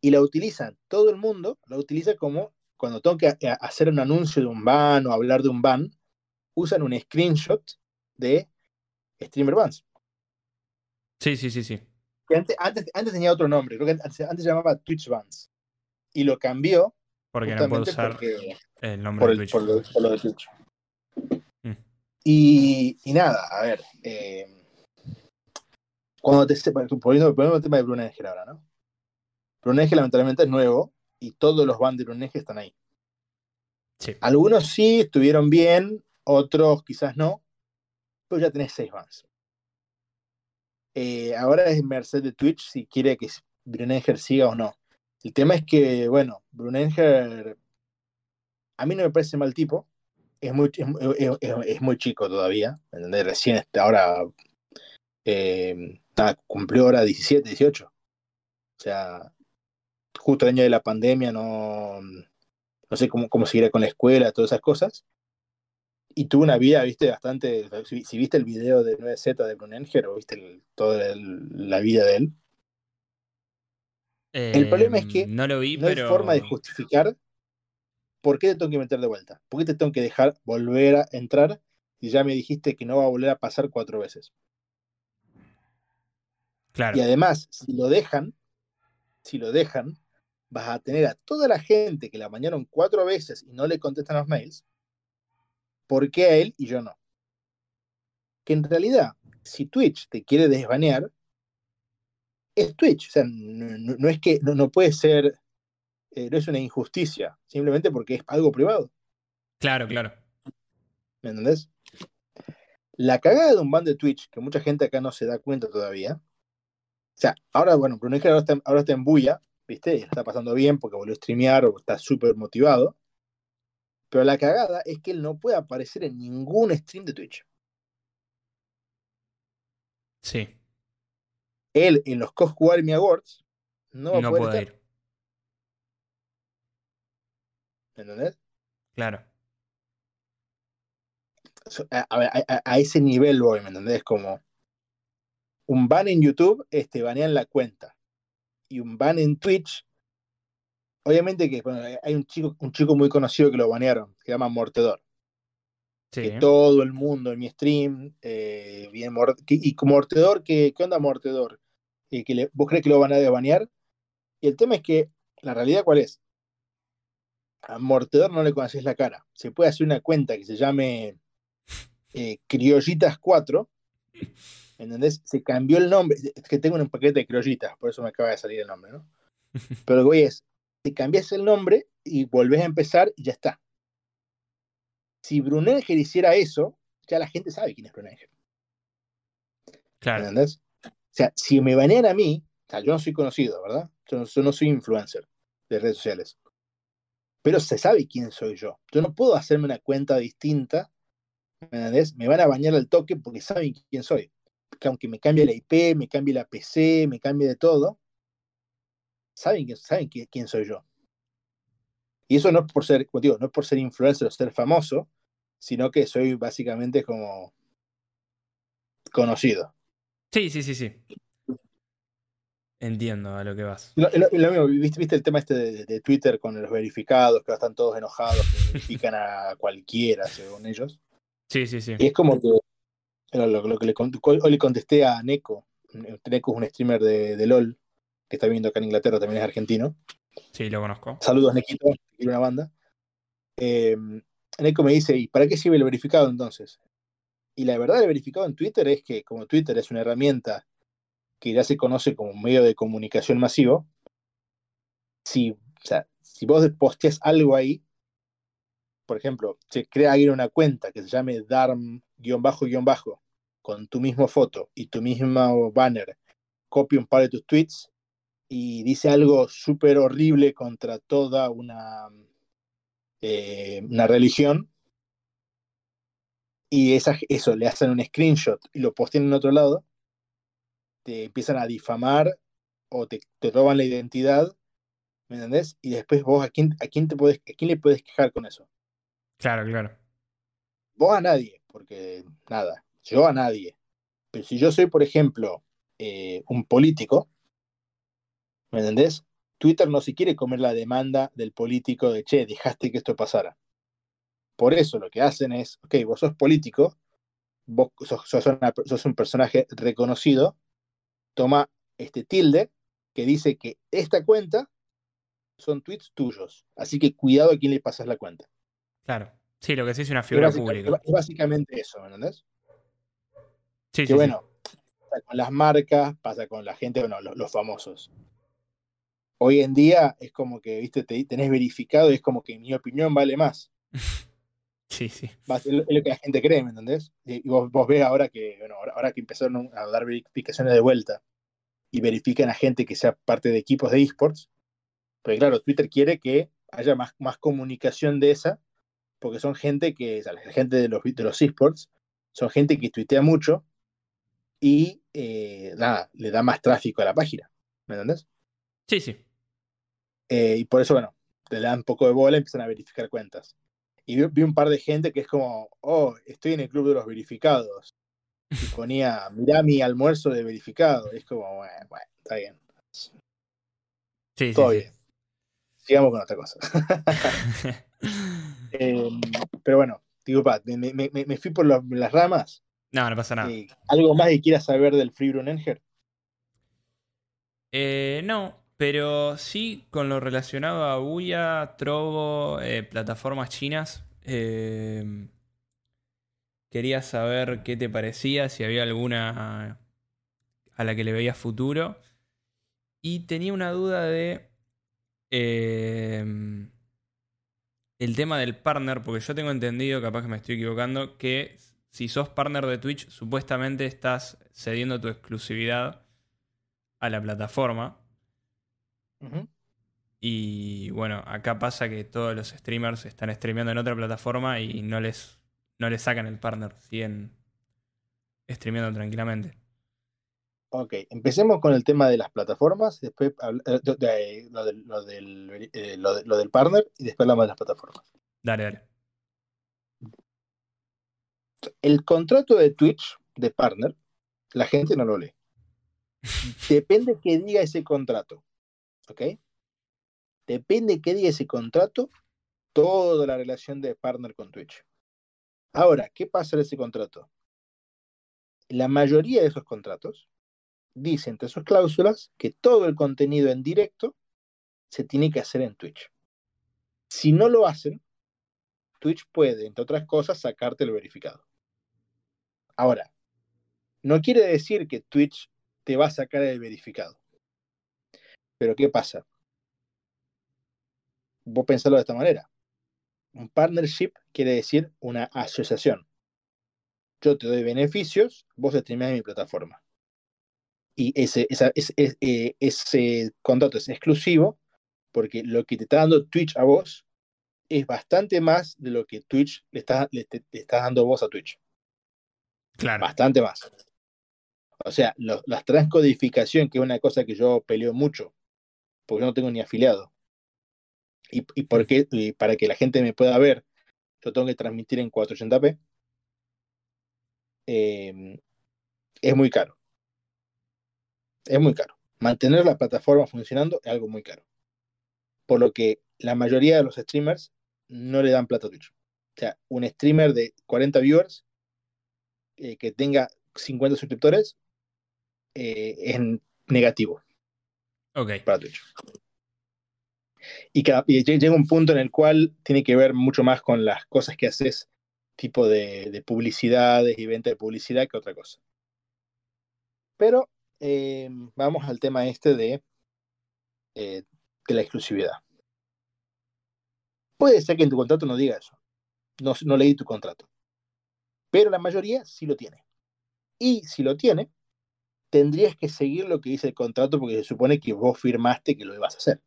[SPEAKER 2] Y la utilizan, todo el mundo la utiliza como cuando tengo que a- hacer un anuncio de un ban o hablar de un ban, usan un screenshot de Streamer Bans.
[SPEAKER 1] Sí, sí, sí, sí.
[SPEAKER 2] Que antes, antes, antes tenía otro nombre, creo que antes, antes se llamaba Twitch Bans. Y lo cambió
[SPEAKER 1] Porque no puedo usar
[SPEAKER 2] porque,
[SPEAKER 1] el nombre
[SPEAKER 2] por,
[SPEAKER 1] de Twitch.
[SPEAKER 2] por lo, por lo de Twitch.
[SPEAKER 1] Mm.
[SPEAKER 2] Y, y nada, a ver. eh, cuando te sepa, poniendo, poniendo el tema de Brunenger ahora, ¿no? Brunenger lamentablemente es nuevo y todos los bans de Brunenger están ahí.
[SPEAKER 1] Sí.
[SPEAKER 2] Algunos sí estuvieron bien, otros quizás no, pero ya tenés seis bans. Eh, ahora es merced de Twitch si quiere que Brunenger siga o no. El tema es que, bueno, Brunenger a mí no me parece mal tipo. Es muy, es, muy chico todavía. Recién está ahora. nada, cumplió ahora 17, 18. O sea, justo el año de la pandemia, no, no sé cómo, cómo seguirá con la escuela, todas esas cosas. Y tuvo una vida, viste, bastante. Si, si viste el video de 9Z de Brunenger o viste el- toda el- la vida de él, El problema es que
[SPEAKER 1] Em, No lo vi,
[SPEAKER 2] no hay forma de justificar por qué te tengo que meter de vuelta. ¿Por qué te tengo que dejar volver a entrar si ya me dijiste que no va a volver a pasar cuatro veces?
[SPEAKER 1] Claro.
[SPEAKER 2] Y además, si lo dejan, si lo dejan, vas a tener a toda la gente que la bañaron cuatro veces y no le contestan los mails, ¿por qué a él y yo no? Que en realidad, si Twitch te quiere desbanear, es Twitch. O sea, no, no es que no, no puede ser, eh, no es una injusticia, simplemente porque es algo privado.
[SPEAKER 1] Claro, claro.
[SPEAKER 2] ¿Me entendés? La cagada de un ban de Twitch, que mucha gente acá no se da cuenta todavía. O sea, ahora, bueno, Bruno ahora está, ahora está en bulla, ¿viste? Y está pasando bien porque volvió a streamear o está súper motivado. Pero la cagada es que él no puede aparecer en ningún stream de Twitch.
[SPEAKER 1] Sí.
[SPEAKER 2] Él en los Cosco Army Awards no va a
[SPEAKER 1] No
[SPEAKER 2] poder estar,
[SPEAKER 1] ir.
[SPEAKER 2] ¿me entendés?
[SPEAKER 1] Claro.
[SPEAKER 2] A- a- a ese nivel voy, ¿me entendés? Como un ban en YouTube, este, banean la cuenta. Y un ban en Twitch, obviamente que bueno, hay un chico, un chico muy conocido que lo banearon, que se llama Mortedor.
[SPEAKER 1] Sí.
[SPEAKER 2] que todo el mundo en mi stream, eh, bien y como Mortedor, que, ¿qué onda Mortedor? Eh, que le- ¿Vos crees que lo van a desbanear? Y el tema es que, la realidad cuál es, a Mortedor no le conoces la cara. Se puede hacer una cuenta que se llame eh, Criollitas 4, ¿entendés? Se cambió el nombre, es que tengo un paquete de criollitas, por eso me acaba de salir el nombre, ¿no? Pero lo que voy es, te cambias el nombre y volvés a empezar y ya está. Si Brunenger hiciera eso, ya la gente sabe quién es Brunenger. ¿Me
[SPEAKER 1] Claro.
[SPEAKER 2] entendés? O sea, si me banean a mí, o sea, yo no soy conocido, ¿verdad? Yo no, yo no soy influencer de redes sociales. Pero se sabe quién soy yo. Yo no puedo hacerme una cuenta distinta. Me van a bañar al toque porque saben quién soy. Que aunque me cambie la IP, me cambie la PC, me cambie de todo, saben, saben qui- quién soy yo. Y eso no es por ser, como digo, no es por ser influencer o ser famoso, sino que soy básicamente como conocido.
[SPEAKER 1] Sí, sí, sí, sí. Entiendo a lo que vas.
[SPEAKER 2] Lo, lo- lo mismo, ¿viste, viste el tema este de, de Twitter con los verificados, que están todos enojados, que verifican a cualquiera, según ellos?
[SPEAKER 1] Sí, sí, sí.
[SPEAKER 2] Y es como que lo, que le, hoy le contesté a Neko. Neko es un streamer de, de LOL, que está viviendo acá en Inglaterra, también es argentino.
[SPEAKER 1] Sí, lo conozco.
[SPEAKER 2] Saludos, Nekito, quiero una banda. Eh, Neko me dice, ¿y para qué sirve el verificado entonces? Y la verdad, el verificado en Twitter es que, como Twitter es una herramienta que ya se conoce como medio de comunicación masivo, si, o sea, si vos posteas algo ahí, por ejemplo, se crea alguien una cuenta que se llame Darm-bajo-bajo, con tu misma foto y tu mismo banner, copia un par de tus tweets y dice algo súper horrible contra toda una, eh, una religión, y esa, eso le hacen un screenshot y lo postean en otro lado, te empiezan a difamar o te, te roban la identidad, ¿me entendés? Y después vos a quién, a quién te podés, a quién le puedes quejar con eso.
[SPEAKER 1] Claro, claro.
[SPEAKER 2] Vos a nadie, porque nada, yo a nadie. Pero si yo soy, por ejemplo, eh, un político, ¿me entendés? Twitter no se quiere comer la demanda del político de, che, dejaste que esto pasara. Por eso lo que hacen es, ok, vos sos político, vos sos, sos una- sos un personaje reconocido, toma este tilde que dice que esta cuenta son tweets tuyos. Así que cuidado a quién le pasas la cuenta.
[SPEAKER 1] Claro. Sí, lo que sí es una figura pública.
[SPEAKER 2] es básicamente eso, ¿me entendés?
[SPEAKER 1] Sí,
[SPEAKER 2] que
[SPEAKER 1] sí,
[SPEAKER 2] bueno, pasa con las marcas, pasa con la gente, bueno, los, los famosos. Hoy en día es como que, viste, te, tenés verificado y es como que mi opinión vale más.
[SPEAKER 1] sí. Sí,
[SPEAKER 2] Es lo que la gente cree, ¿me entendés? Y vos, vos ves ahora que, bueno, ahora, que empezaron a dar verificaciones de vuelta y verifican a gente que sea parte de equipos de esports, porque claro, Twitter quiere que haya más, más comunicación de esa, porque son gente que, o sea, la gente de los, de los esports, son gente que tuitea mucho y eh, nada, le da más tráfico a la página, ¿me entendés?
[SPEAKER 1] Sí, sí.
[SPEAKER 2] Eh, y por eso, bueno, le dan un poco de bola y empiezan a verificar cuentas. Y vi, vi un par de gente que es como, oh, estoy en el club de los verificados. Y ponía, mirá mi almuerzo de verificado. Y es como, bueno, bueno, está bien.
[SPEAKER 1] Sí, sí,
[SPEAKER 2] Todo
[SPEAKER 1] sí.
[SPEAKER 2] bien. Sigamos con otra cosa. Eh, pero bueno, digo, pa, me, me- me- fui por las ramas.
[SPEAKER 1] no, no pasa nada.
[SPEAKER 2] Eh, ¿Algo más que quieras saber del Free Brunenger?
[SPEAKER 1] Eh, no, pero sí con lo relacionado a Ouya, Trovo, eh, plataformas chinas. eh, quería saber qué te parecía, si había alguna a la que le veías futuro. Y tenía una duda de eh, el tema del partner, porque yo tengo entendido, capaz que me estoy equivocando, que si sos partner de Twitch, supuestamente estás cediendo tu exclusividad a la plataforma. Y bueno, acá pasa que todos los streamers están streameando en otra plataforma y no les, no les sacan el partner, siguen streameando tranquilamente.
[SPEAKER 2] Ok, empecemos con el tema de las plataformas, después eh, de- de- lo, del, lo del, eh, lo de- lo del partner y después hablamos de las plataformas.
[SPEAKER 1] Dale, dale.
[SPEAKER 2] El contrato de Twitch de partner, la gente no lo lee. Depende que diga ese contrato. ¿Ok? Depende que diga ese contrato, toda la relación de partner con Twitch. Ahora, ¿qué pasa en ese contrato? La mayoría de esos contratos dice entre sus cláusulas que todo el contenido en directo se tiene que hacer en Twitch. Si no lo hacen, Twitch puede, entre otras cosas, sacarte el verificado. Ahora, no quiere decir que Twitch te va a sacar el verificado. Pero ¿qué pasa? Vos pensarlo de esta manera. Un partnership quiere decir una asociación. Yo te doy beneficios, vos streameas en mi plataforma. Y ese, esa- es- es- eh, ese contrato es exclusivo porque lo que te está dando Twitch a vos es bastante más de lo que Twitch le está, le, te- le estás dando vos a Twitch.
[SPEAKER 1] Claro.
[SPEAKER 2] Bastante más. O sea, lo- la transcodificación, que es una cosa que yo peleo mucho, porque yo no tengo ni afiliado. Y, y, por qué- y para que la gente me pueda ver, yo tengo que transmitir en 480p. eh, es muy caro. Es muy caro. Mantener la plataforma funcionando es algo muy caro. Por lo que la mayoría de los streamers no le dan plata a Twitch. O sea, un streamer de 40 viewers eh, que tenga 50 suscriptores eh, es negativo
[SPEAKER 1] Ok.
[SPEAKER 2] para Twitch. Y, llega un punto en el cual tiene que ver mucho más con las cosas que haces, tipo de, de publicidades y venta de publicidad que otra cosa. Pero eh, vamos al tema este de, eh, de la exclusividad. Puede ser que en tu contrato no diga eso. No, no leí tu contrato. Pero la mayoría sí lo tiene. Y si lo tiene, tendrías que seguir lo que dice el contrato porque se supone que vos firmaste que lo ibas a hacer.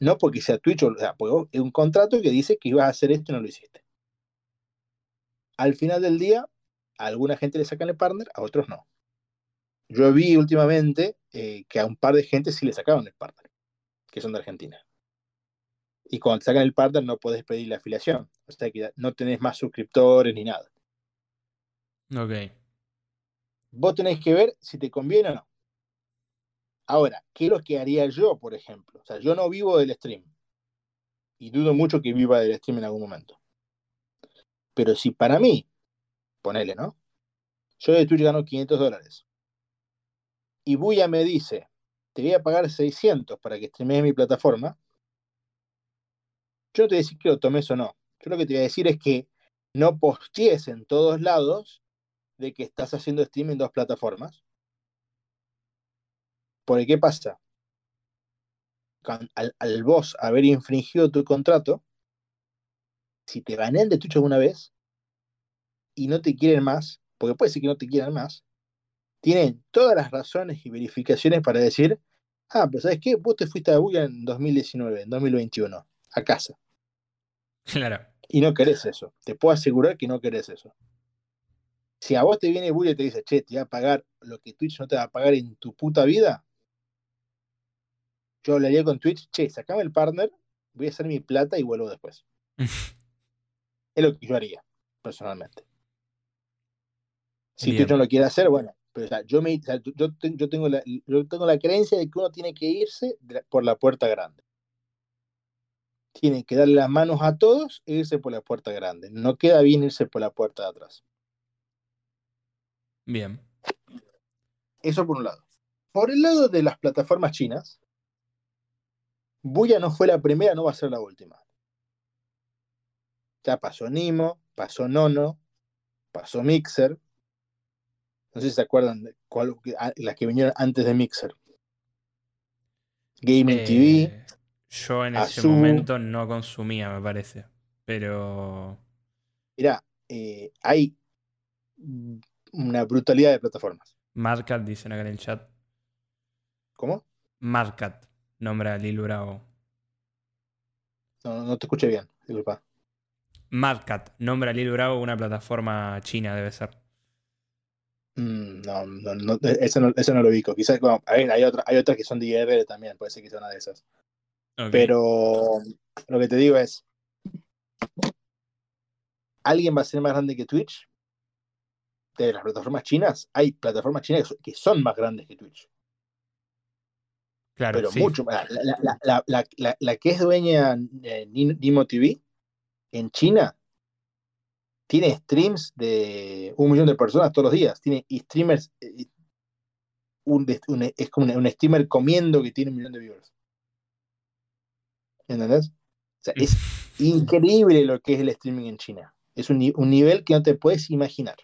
[SPEAKER 2] No porque sea Twitch, o sea, es un contrato que dice que ibas a hacer esto y no lo hiciste. Al final del día, a alguna gente le sacan el partner, a otros no. Yo vi últimamente eh, que a un par de gente sí le sacaban el partner, que son de Argentina. Y cuando sacan el partner no podés pedir la afiliación. O sea que no tenés más suscriptores ni nada.
[SPEAKER 1] Ok.
[SPEAKER 2] Vos tenés que ver si te conviene o no. Ahora, ¿qué es lo que haría yo, por ejemplo? O sea, yo no vivo del stream. Y dudo mucho que viva del stream en algún momento. Pero si para mí, ponele, ¿no? Yo de Twitch gano 500 dólares. Y Buya me dice, te voy a pagar 600 para que streamees mi plataforma. Yo no te voy a decir que lo tomes o no. Yo lo que te voy a decir es que no postees en todos lados de que estás haciendo stream en dos plataformas. Porque, ¿qué pasa? Al, al vos haber infringido tu contrato, si te banean de Twitch alguna vez y no te quieren más, porque puede ser que no te quieran más, tienen todas las razones y verificaciones para decir, ah, pero ¿sabes qué? Vos te fuiste a Buya en 2019, en 2021, a casa,
[SPEAKER 1] Claro.
[SPEAKER 2] y no querés eso. Te puedo asegurar que no querés eso. Si a vos te viene Buya y te dice, che, te voy a pagar lo que Twitch no te va a pagar en tu puta vida, yo hablaría con Twitch, che, sacame el partner, voy a hacer mi plata y vuelvo después. Es lo que yo haría, personalmente. Si
[SPEAKER 1] Bien.
[SPEAKER 2] Twitch no lo quiere hacer, bueno, pero o sea, yo, me, o sea, yo, ten- yo tengo la, yo tengo la creencia de que uno tiene que irse la- por la puerta grande. Tiene que darle las manos a todos e irse por la puerta grande. No queda bien irse por la puerta de atrás.
[SPEAKER 1] Bien.
[SPEAKER 2] Eso por un lado. por el lado de las plataformas chinas, Buya no fue la primera, no va a ser la última. Ya pasó Nimo, pasó Nono, pasó Mixer. No sé si se acuerdan de cuál, las que vinieron antes de Mixer. Gaming TV.
[SPEAKER 1] Eh, yo en ese momento no consumía, me parece. Pero.
[SPEAKER 2] Mira, eh, hay una brutalidad de plataformas.
[SPEAKER 1] Marcat dicen acá en el chat.
[SPEAKER 2] ¿Cómo?
[SPEAKER 1] Marcat, nombra a Lil Bravo.
[SPEAKER 2] No, no te escuché bien, disculpa.
[SPEAKER 1] Marcat, nombra a Lil Bravo una plataforma china, debe ser.
[SPEAKER 2] Mm, no, no, no, eso no, eso no lo ubico. Quizás hay, hay, hay otras que son de también, puede ser que sea una de esas. Pero lo que te digo es, ¿alguien va a ser más grande que Twitch? De las plataformas chinas, hay plataformas chinas que son más grandes que Twitch.
[SPEAKER 1] Claro,
[SPEAKER 2] pero mucho más. La, la, la, que es dueña de Nimo TV en China tiene streams de un millón de personas todos los días. Tiene streamers, eh, un, es como un, streamer comiendo que tiene un millón de viewers. ¿Entendés? O sea, es increíble lo que es el streaming en China. Es un, un nivel que no te puedes imaginar.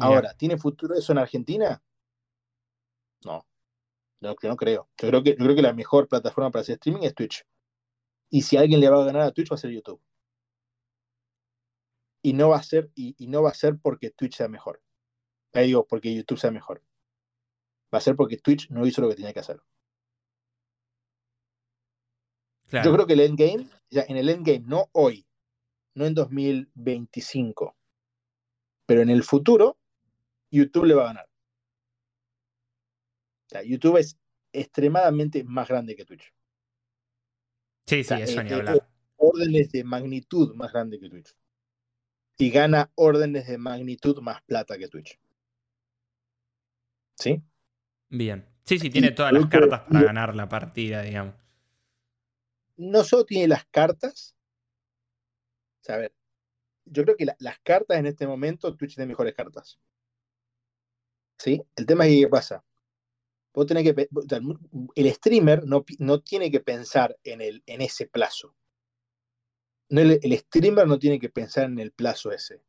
[SPEAKER 2] Ahora, ¿tiene futuro eso en Argentina? No, no, no creo. Yo creo, que, yo creo que la mejor plataforma para hacer streaming es Twitch. Y si alguien le va a ganar a Twitch, va a ser YouTube y no va a ser, y, no va a ser porque Twitch sea mejor. Ahí digo, porque YouTube sea mejor. Va a ser porque Twitch no hizo lo que tenía que hacer. Yo creo que el endgame, ya en el endgame, no hoy, no en 2025, pero en el futuro, YouTube le va a ganar. O sea, YouTube es extremadamente más grande que Twitch.
[SPEAKER 1] Sí, sí, eso ni hablar.
[SPEAKER 2] Órdenes de magnitud más grande que Twitch y gana órdenes de magnitud más plata que Twitch. ¿Sí?
[SPEAKER 1] Bien. Sí, sí, tiene todas las cartas para ganar la partida, digamos.
[SPEAKER 2] No solo tiene las cartas. O a ver, yo creo que las cartas en este momento, Twitch tiene mejores cartas. ¿Sí? El tema es qué pasa. Vos tenés que, el streamer no, no tiene que pensar en, el, en ese plazo el, streamer no tiene que pensar en el plazo ese.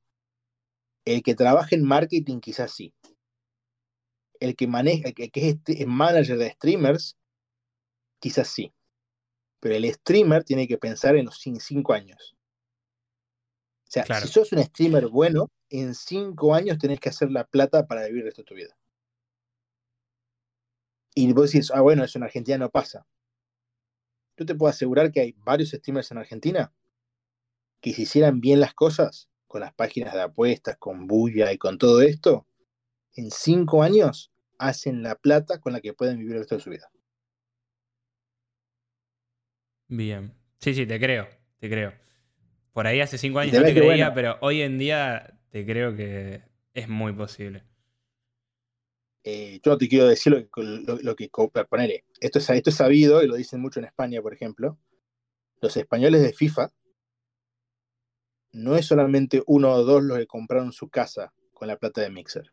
[SPEAKER 2] El que trabaja en marketing quizás sí. El que maneja, que, es este, manager de streamers, quizás sí. Pero el streamer tiene que pensar en los cinco años. O sea, si sos un streamer bueno, en cinco años tenés que hacer la plata para vivir el resto de tu vida. Y vos decís, ah, bueno, eso en Argentina no pasa. Yo te puedo asegurar que hay varios streamers en Argentina que si hicieran bien las cosas, con las páginas de apuestas, con bulla y con todo esto, en cinco años hacen la plata con la que pueden vivir el resto de su vida.
[SPEAKER 1] Bien. Sí, sí, te creo, te creo. Por ahí hace cinco años no te creía, pero hoy en día te creo que es muy posible.
[SPEAKER 2] Eh, yo no te quiero decir lo que, lo, que poner, esto es, esto es sabido y lo dicen mucho en España, por ejemplo. Los españoles de FIFA no es solamente uno o dos los que compraron su casa con la plata de Mixer.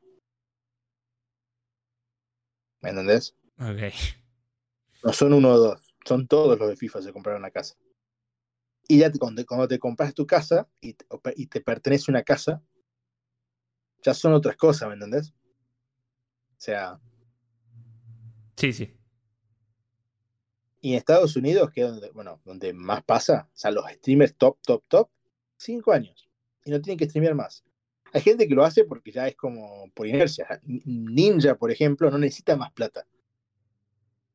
[SPEAKER 2] ¿Me entendés?
[SPEAKER 1] Ok.
[SPEAKER 2] No son uno o dos, son todos los de FIFA que compraron la casa. Y ya cuando, te compras tu casa y te, y te pertenece una casa, ya son otras cosas, ¿me entendés? O sea.
[SPEAKER 1] Sí, sí.
[SPEAKER 2] Y en Estados Unidos, que es donde, bueno, donde más pasa, o sea, los streamers top, top, top, Cinco años. Y no tienen que streamear más. Hay gente que lo hace porque ya es como por inercia. Ninja, por ejemplo, no necesita más plata.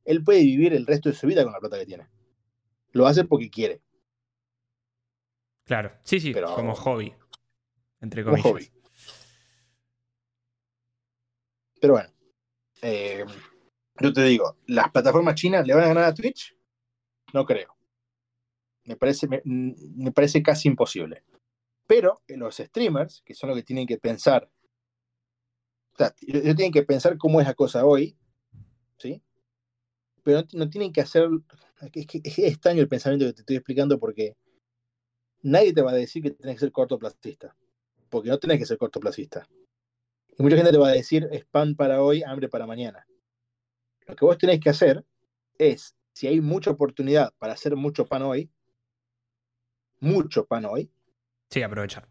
[SPEAKER 2] Él puede vivir el resto de su vida con la plata que tiene. Lo hace porque quiere.
[SPEAKER 1] Claro, sí, sí, Pero, como hobby. Entre comillas. Como hobby.
[SPEAKER 2] Pero bueno, eh, yo te digo, ¿las plataformas chinas le van a ganar a Twitch? No creo. Me parece, me, parece casi imposible. Pero los streamers, que son los que tienen que pensar, o sea, tienen que pensar cómo es la cosa hoy, ¿sí? Pero no, tienen que hacer, es, es extraño el pensamiento que te estoy explicando porque nadie te va a decir que tienes que ser cortoplacista, porque no tienes que ser cortoplacista. Y mucha gente te va a decir, es pan para hoy, hambre para mañana. Lo que vos tenés que hacer es, si hay mucha oportunidad para hacer mucho pan hoy, mucho pan hoy,
[SPEAKER 1] Sí, aprovechar.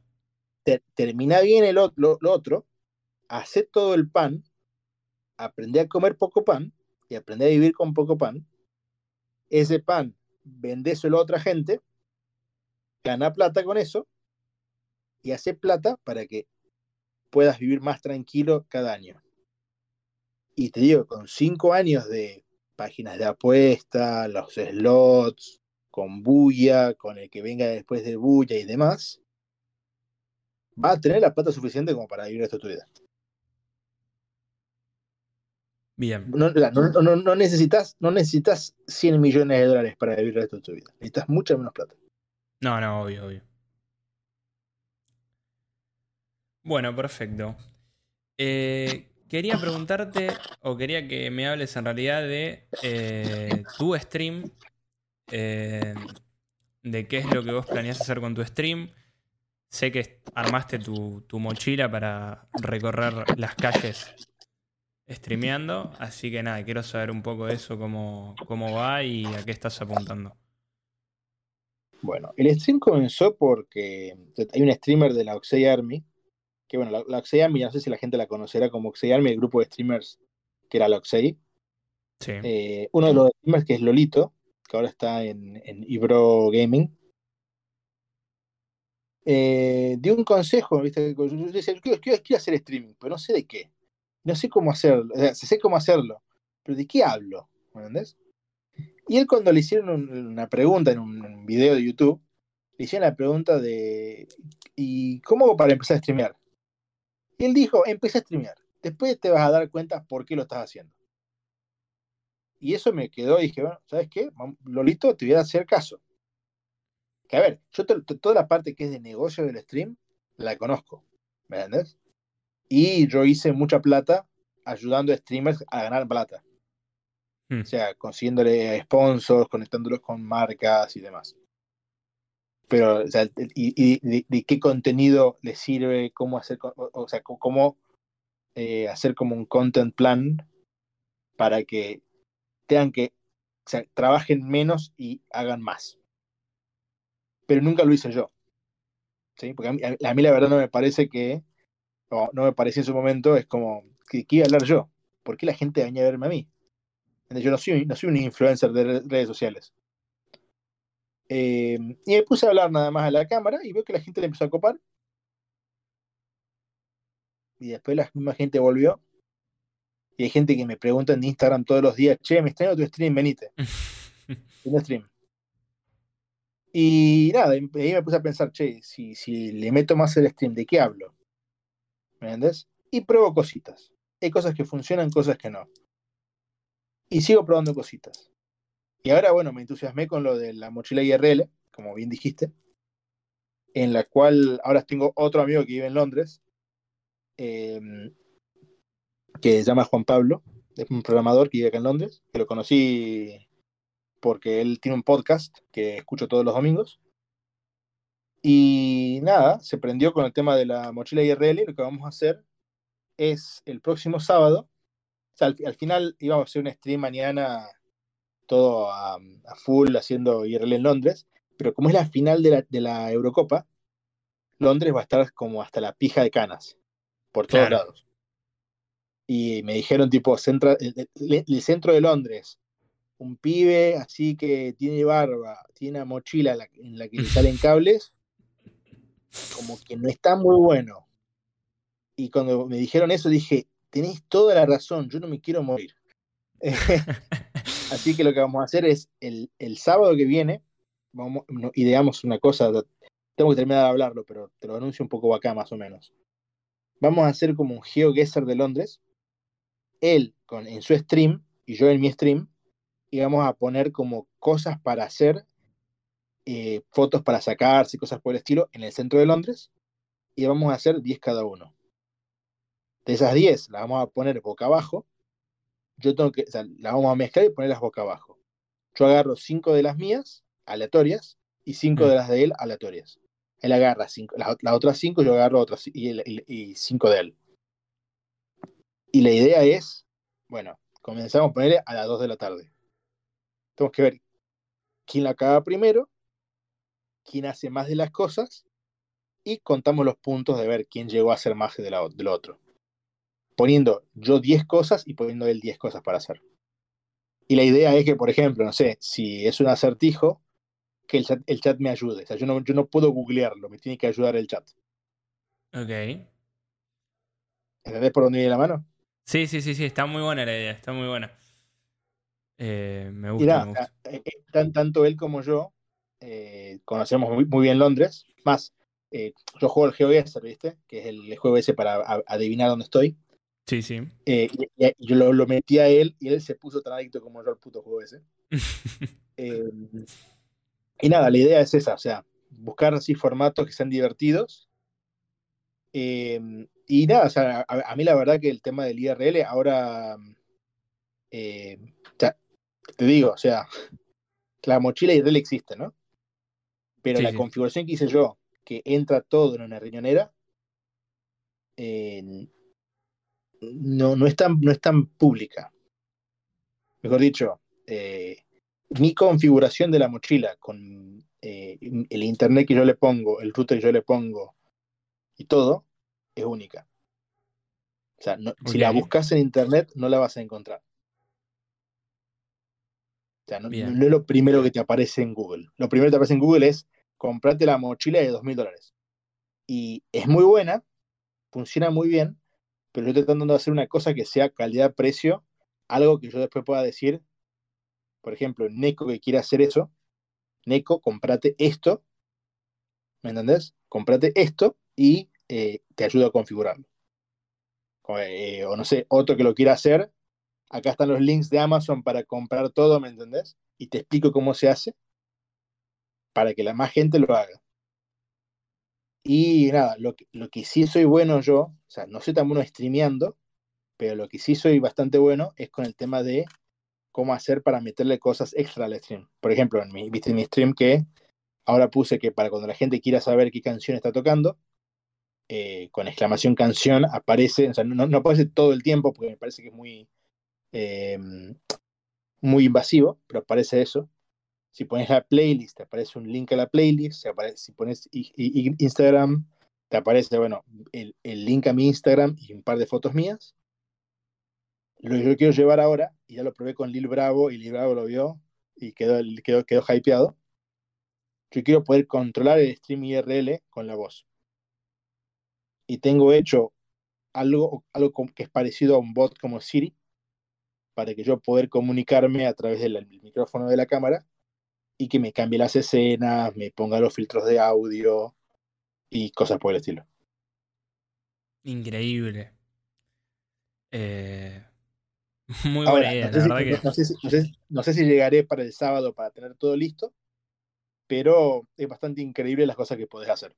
[SPEAKER 2] te- termina bien el, lo otro, hace todo el pan, aprende a comer poco pan y aprende a vivir con poco pan. Ese pan, vendéselo a otra gente, gana plata con eso y hace plata para que puedas vivir más tranquilo cada año. Y te digo, con cinco años de páginas de apuesta, los slots, con bulla, con el que venga después de bulla y demás, va a tener la plata suficiente como para vivir esto tu vida.
[SPEAKER 1] Bien.
[SPEAKER 2] No, no, no, no necesitas, no necesitas 100 millones de dólares para vivir el resto de tu vida. Necesitas mucha menos plata.
[SPEAKER 1] No, no, obvio, obvio. Bueno, perfecto. Eh, quería preguntarte, o quería que me hables en realidad de eh, tu stream, eh, de qué es lo que vos planeás hacer con tu stream. Sé que armaste tu, tu mochila para recorrer las calles streameando, así que nada, quiero saber un poco de eso, cómo, cómo va y a qué estás apuntando.
[SPEAKER 2] Bueno, el stream comenzó porque hay un streamer de la Oxey Army, que bueno, la, la Oxey Army, no sé si la gente la conocerá como Oxey Army, el grupo de streamers que era la Oxey.
[SPEAKER 1] Sí.
[SPEAKER 2] Eh, uno de los streamers que es Lolito, que ahora está en, en Ibro Gaming, eh, dio un consejo, ¿viste? Yo decía, yo quiero, quiero- quiero hacer streaming, pero no sé de qué. No sé cómo hacerlo, o sea, sé cómo hacerlo, pero ¿de qué hablo? ¿Me entendés? Y él cuando le hicieron un- una pregunta en un, un video de YouTube, le hicieron la pregunta de ¿y cómo hago para empezar a streamear? Y él dijo, empieza a streamear. Después te vas a dar cuenta por qué lo estás haciendo. Y eso me quedó y dije, bueno, ¿sabes qué? Lolito, te voy a hacer caso. Que a ver, yo to- to- toda la parte que es de negocio del stream, la conozco. ¿Me entendés? Y yo hice mucha plata ayudando a streamers a ganar plata.
[SPEAKER 1] Hmm.
[SPEAKER 2] O sea, consiguiéndole sponsors, conectándolos con marcas y demás. Pero, o sea, y, de, qué contenido les sirve, cómo hacer, o, sea, cómo eh, hacer como un content plan para que tengan que, o sea, trabajen menos y hagan más. Pero nunca lo hice yo. ¿sí? Porque a mí, la verdad no me parece que, o no me parecía en su momento, es como, que, que iba a hablar yo? ¿Por qué la gente venía a verme a mí? Yo no soy, no soy un influencer de re- redes sociales. Eh, y me puse a hablar nada más a la cámara y veo que la gente le empezó a copar. Y después la misma gente volvió. Y hay gente que me pregunta en Instagram todos los días, che, me extraño tu stream, venite. un stream. Y nada, y ahí me puse a pensar, che, si, si le meto más el stream, ¿de qué hablo? ¿Me entendés? Y pruebo cositas. Hay cosas que funcionan, cosas que no. Y sigo probando cositas. Y ahora, bueno, me entusiasmé con lo de la mochila IRL, como bien dijiste, en la cual ahora tengo otro amigo que vive en Londres, eh, que se llama Juan Pablo, es un programador que vive acá en Londres, que lo conocí porque él tiene un podcast que escucho todos los domingos. Y nada, se prendió con el tema de la mochila IRL lo que vamos a hacer es el próximo sábado, al, al final íbamos a hacer un stream mañana todo a, a full haciendo IRL en Londres, pero como es la final de la, de la Eurocopa, Londres va a estar como hasta la pija de canas, por todos
[SPEAKER 1] Claro.
[SPEAKER 2] lados. Y me dijeron tipo, centra- el, el- el centro de Londres, un pibe así que tiene barba, tiene una mochila en la, en la que le salen cables, como que no está muy bueno. Y cuando me dijeron eso dije, tenés toda la razón, yo no me quiero morir. Así que lo que vamos a hacer es el, el sábado que viene, vamos, no, ideamos una cosa, tengo que terminar de hablarlo, pero te lo anuncio un poco acá más o menos. Vamos a hacer como un GeoGuessr de Londres, él con, en su stream y yo en mi stream, y vamos a poner como cosas para hacer, eh, fotos para sacarse, cosas por el estilo, en el centro de Londres, y vamos a hacer 10 cada uno. De esas 10 las vamos a poner boca abajo, yo tengo que, o sea, las vamos a mezclar y ponerlas boca abajo. Yo agarro 5 de las mías, aleatorias, y 5
[SPEAKER 1] Mm.
[SPEAKER 2] de las de él, aleatorias. Él agarra cinco, las, otras 5, yo agarro otras 5 y 5 de él. Y la idea es, bueno, comenzamos a ponerle a las 2 de la tarde. Tenemos que ver quién la acaba primero, quién hace más de las cosas y contamos los puntos de ver quién llegó a hacer más de, la, del otro. Poniendo yo 10 cosas y poniendo él 10 cosas para hacer. Y la idea es que, por ejemplo, no sé, si es un acertijo, que el chat, el chat me ayude. O sea, yo no, yo no puedo googlearlo, me tiene que ayudar el chat.
[SPEAKER 1] Ok.
[SPEAKER 2] ¿Entendés por dónde viene la mano?
[SPEAKER 1] Sí, sí, sí, sí, está muy buena la idea, está muy buena. Eh, me gusta, me gusta.
[SPEAKER 2] Eh, eh, tanto él como yo conocemos muy, bien Londres. Más, yo juego el GeoGuessr, ¿viste? Que es el juego ese para adivinar dónde estoy.
[SPEAKER 1] Sí, sí.
[SPEAKER 2] y, yo lo, lo, metí a él y él se puso tan adicto como yo al puto juego ese. y nada, la idea es esa, o sea, buscar así formatos que sean divertidos. y nada, o sea, a, mí la verdad que el tema del IRL ahora, te digo, o sea, la mochila IRL existe, ¿no? Pero la configuración que hice yo, que entra todo en una riñonera, no, no, es tan, no es tan pública. Mejor dicho, eh, mi configuración de la mochila con eh, el internet que yo le pongo, el router que yo le pongo y todo, es única. O sea, si la buscas en internet, no la vas a encontrar. O sea, no, es lo primero que te aparece en Google. Lo primero que te aparece en Google es comprarte la mochila de dos mil dólares. Y es muy buena, funciona muy bien, pero yo estoy tratando de hacer una cosa que sea calidad-precio, algo que yo después pueda decir, por ejemplo, Neko que quiere hacer eso, Neko, comprate esto, ¿me entendés? Comprate esto y eh, te ayudo a configurarlo. Eh, o no sé, otro que lo quiera hacer, acá están los links de Amazon para comprar todo, ¿me entendés? Y te explico cómo se hace para que la más gente lo haga. Y nada, lo que, lo que sí soy bueno yo, o sea, no soy tan bueno streameando, pero lo que sí soy bastante bueno es con el tema de cómo hacer para meterle cosas extra al stream. Por ejemplo, en mi, viste en mi stream que ahora puse que para cuando la gente quiera saber qué canción está tocando, eh, con exclamación canción aparece, o sea, no, no, aparece todo el tiempo porque me parece que es muy, eh, muy invasivo, pero aparece eso. Si pones la playlist, te aparece un link a la playlist. Si, pones Instagram, te aparece, bueno, el, link a mi Instagram y un par de fotos mías. Lo que yo quiero llevar ahora, y ya lo probé con Lil Bravo, y Lil Bravo lo vio y quedó, quedó, quedó hypeado. Yo quiero poder controlar el stream IRL con la voz. Y tengo hecho algo, algo que es parecido a un bot como Siri, para que yo poder comunicarme a través del micrófono de la cámara y que me cambie las escenas, me ponga los filtros de audio y cosas por el estilo.
[SPEAKER 1] Increíble. Eh, muy buena idea, la verdad que.
[SPEAKER 2] No sé, si, llegaré para el sábado para tener todo listo, pero es bastante increíble las cosas que podés hacer.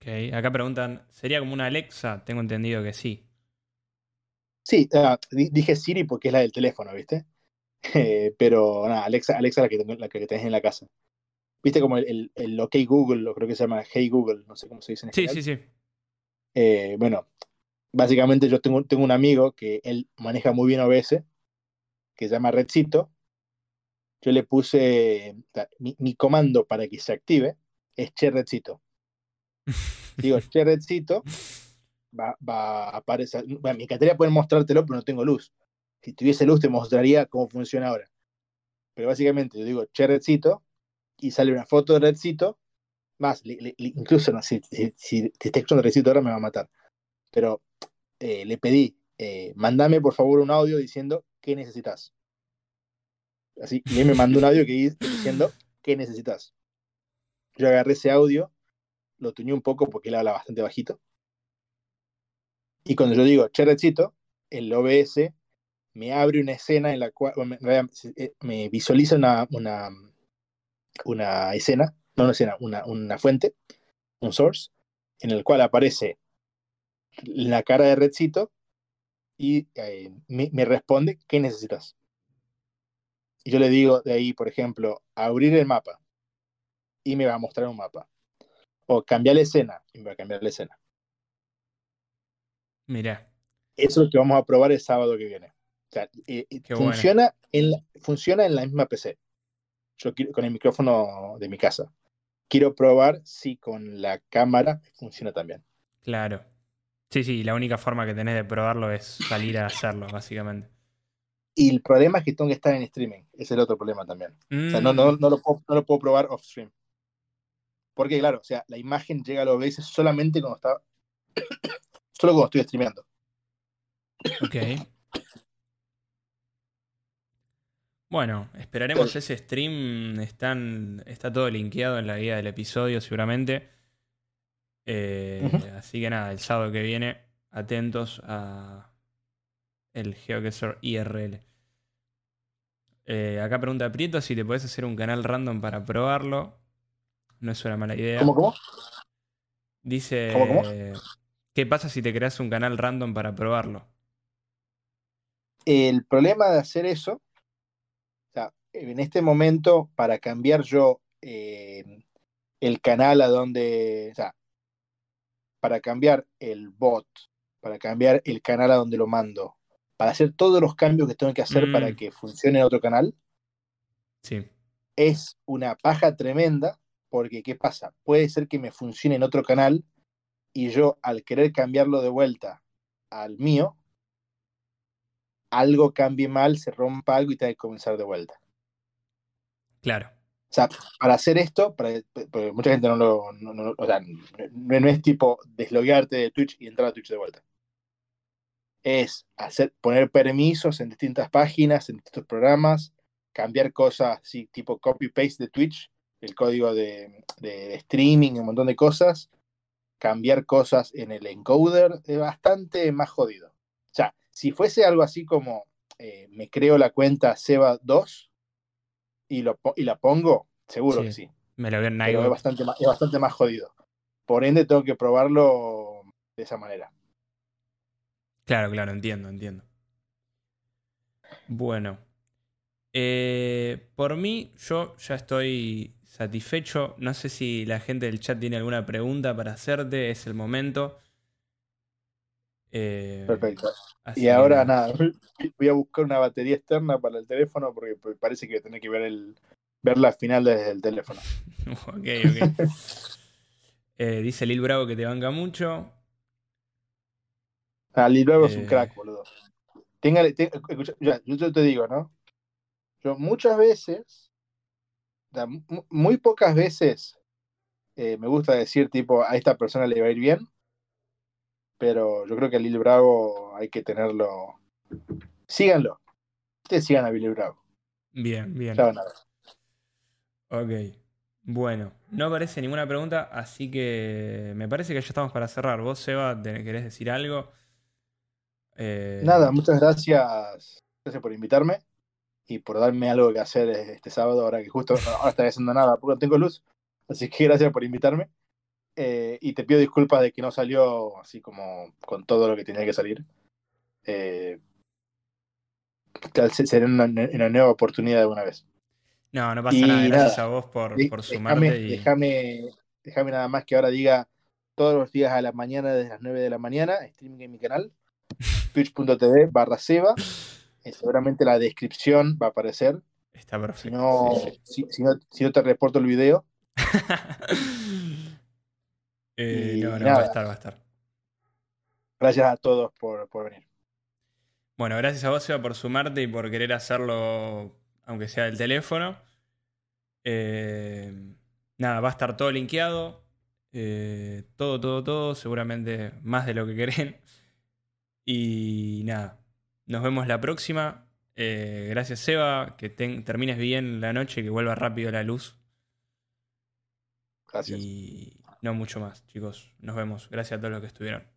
[SPEAKER 1] Ok, acá preguntan, ¿sería como una Alexa? Tengo entendido que sí.
[SPEAKER 2] Sí, ah, dije Siri porque es la del teléfono, ¿viste? Eh, pero nada, Alexa, Alexa la que, la que tenés en la casa. Viste como el, el, OK Google, o creo que se llama Hey Google, no sé cómo se dice en
[SPEAKER 1] Sí, sí, sí.
[SPEAKER 2] Eh, bueno, básicamente yo tengo, tengo un amigo que él maneja muy bien OBS, que se llama Redcito. Yo le puse mi, mi comando para que se active, es che Redcito. Digo, che Redcito, va, va a aparecer. Bueno, me encantaría poder mostrártelo, pero no tengo luz si tuviese luz te mostraría cómo funciona ahora. Pero básicamente yo digo, che Redcito, y sale una foto de Redcito, más, incluso si, si, si, te está escuchando Redcito ahora me va a matar. Pero eh, le pedí, eh, mandame por favor un audio diciendo qué necesitas. Así, y él me mandó un audio que diciendo qué necesitas. Yo agarré ese audio, lo tuñé un poco porque él habla bastante bajito. Y cuando yo digo che Redcito, el OBS me abre una escena en la cual eh, me, visualiza una, una, una, escena, no una escena, una, una fuente, un source, en el cual aparece la cara de Redcito y eh, me, responde qué necesitas. Y yo le digo de ahí, por ejemplo, abrir el mapa y me va a mostrar un mapa. O cambiar la escena y me va a cambiar la escena.
[SPEAKER 1] Mira.
[SPEAKER 2] Eso es lo que vamos a probar el sábado que viene. Sea, eh,
[SPEAKER 1] bueno.
[SPEAKER 2] funciona, en la, funciona en la misma PC. Yo quiero, con el micrófono de mi casa. Quiero probar si con la cámara funciona también.
[SPEAKER 1] Claro. Sí, sí, la única forma que tenés de probarlo es salir a hacerlo, básicamente.
[SPEAKER 2] Y el problema es que tengo que estar en streaming. Es el otro problema también. O sea, no, no, no, lo puedo, no lo puedo probar off stream. Porque, claro, o sea, la imagen llega a los OBS solamente cuando está. solo cuando estoy streameando.
[SPEAKER 1] Ok. Bueno, esperaremos ese stream. Están, está todo linkeado en la guía del episodio, seguramente. Eh. Así que nada, el sábado que viene, atentos a el GeoGuessr IRL. Eh, acá pregunta Prieto si te podés hacer un canal random para probarlo. No es una mala idea.
[SPEAKER 2] ¿Cómo, cómo?
[SPEAKER 1] Dice,
[SPEAKER 2] ¿Cómo, cómo?
[SPEAKER 1] ¿qué pasa si te creas un canal random para probarlo?
[SPEAKER 2] El problema de hacer eso, en este momento, para cambiar yo eh, el canal a donde, o sea, para cambiar el bot, para cambiar el canal a donde lo mando, para hacer todos los cambios que tengo que hacer
[SPEAKER 1] Mm.
[SPEAKER 2] para que funcione en otro canal,
[SPEAKER 1] Sí.
[SPEAKER 2] es una paja tremenda, porque ¿qué pasa? Puede ser que me funcione en otro canal y yo al querer cambiarlo de vuelta al mío, algo cambie mal, se rompa algo y tenga que comenzar de vuelta.
[SPEAKER 1] Claro.
[SPEAKER 2] O sea, para hacer esto, para, porque mucha gente no lo, no, no- o sea, no, es tipo desloguearte de Twitch y entrar a Twitch de vuelta. Es hacer, poner permisos en distintas páginas, en distintos programas, cambiar cosas así, tipo copy-paste de Twitch, el código de, de streaming, un montón de cosas, cambiar cosas en el encoder, es bastante más jodido. O sea, si fuese algo así como eh, me creo la cuenta Seba2 y, lo, y la pongo, seguro
[SPEAKER 1] Sí.
[SPEAKER 2] que sí.
[SPEAKER 1] Me lo vieron
[SPEAKER 2] Pero es bastante, más, es bastante más jodido. Por ende, tengo que probarlo de esa manera.
[SPEAKER 1] Claro, claro, entiendo, entiendo. Bueno. Eh, por mí, yo ya estoy satisfecho. No sé si la gente del chat tiene alguna pregunta para hacerte. Es el momento. Eh,
[SPEAKER 2] Perfecto.
[SPEAKER 1] Así
[SPEAKER 2] Y ahora nada, voy a buscar una batería externa para el teléfono porque parece que tener que ver el ver la final desde el teléfono.
[SPEAKER 1] ok, ok. Eh, dice Lil Bravo que te banca mucho.
[SPEAKER 2] Ah, Lil Bravo es un
[SPEAKER 1] Eh.
[SPEAKER 2] crack, boludo. Téngale, te- escucha, ya, yo te digo, ¿no? Yo muchas veces, muy pocas veces eh, me gusta decir, tipo, a esta persona le va a ir bien, pero yo creo que a Lil Bravo hay que tenerlo. Síganlo. Ustedes sigan a Billy Bravo.
[SPEAKER 1] Bien, bien.
[SPEAKER 2] Ya van a ver.
[SPEAKER 1] Ok. Bueno, no aparece ninguna pregunta, así que me parece que ya estamos para cerrar. ¿Vos, Seba, querés decir algo? Eh,
[SPEAKER 2] Nada, muchas gracias. Gracias por invitarme y por darme algo que hacer este sábado, ahora que justo ahora estoy haciendo nada porque no tengo luz. Así que gracias por invitarme. Eh, y te pido disculpas de que no salió así como con todo lo que tenía que salir. Eh, tal- se- será una, una nueva oportunidad de una vez.
[SPEAKER 1] No, no pasa
[SPEAKER 2] Y
[SPEAKER 1] nada. Gracias
[SPEAKER 2] nada,
[SPEAKER 1] a vos por,
[SPEAKER 2] De-
[SPEAKER 1] por
[SPEAKER 2] déjame,
[SPEAKER 1] sumarte. y...
[SPEAKER 2] déjame, déjame nada más que ahora diga todos los días a la mañana, desde las 9 de la mañana, streaming en mi canal, twitch.tv barra Seba. Eh, seguramente la descripción va a aparecer.
[SPEAKER 1] Está
[SPEAKER 2] Si
[SPEAKER 1] perfecto.
[SPEAKER 2] no,
[SPEAKER 1] sí, sí.
[SPEAKER 2] si, si no, si no te reporto el video,
[SPEAKER 1] Eh,
[SPEAKER 2] Y
[SPEAKER 1] no, no, va a estar, va a estar.
[SPEAKER 2] gracias a todos por, por venir.
[SPEAKER 1] Bueno, gracias a vos, Seba, por sumarte y por querer hacerlo, aunque sea del teléfono. Eh, nada, va a estar todo linkeado. Eh, todo, todo, todo. Seguramente más de lo que querés. Y nada, nos vemos la próxima. Eh, gracias, Seba. Que termines bien la noche, que vuelva rápido la luz.
[SPEAKER 2] Gracias.
[SPEAKER 1] Y no mucho más, chicos. Nos vemos. Gracias a todos los que estuvieron.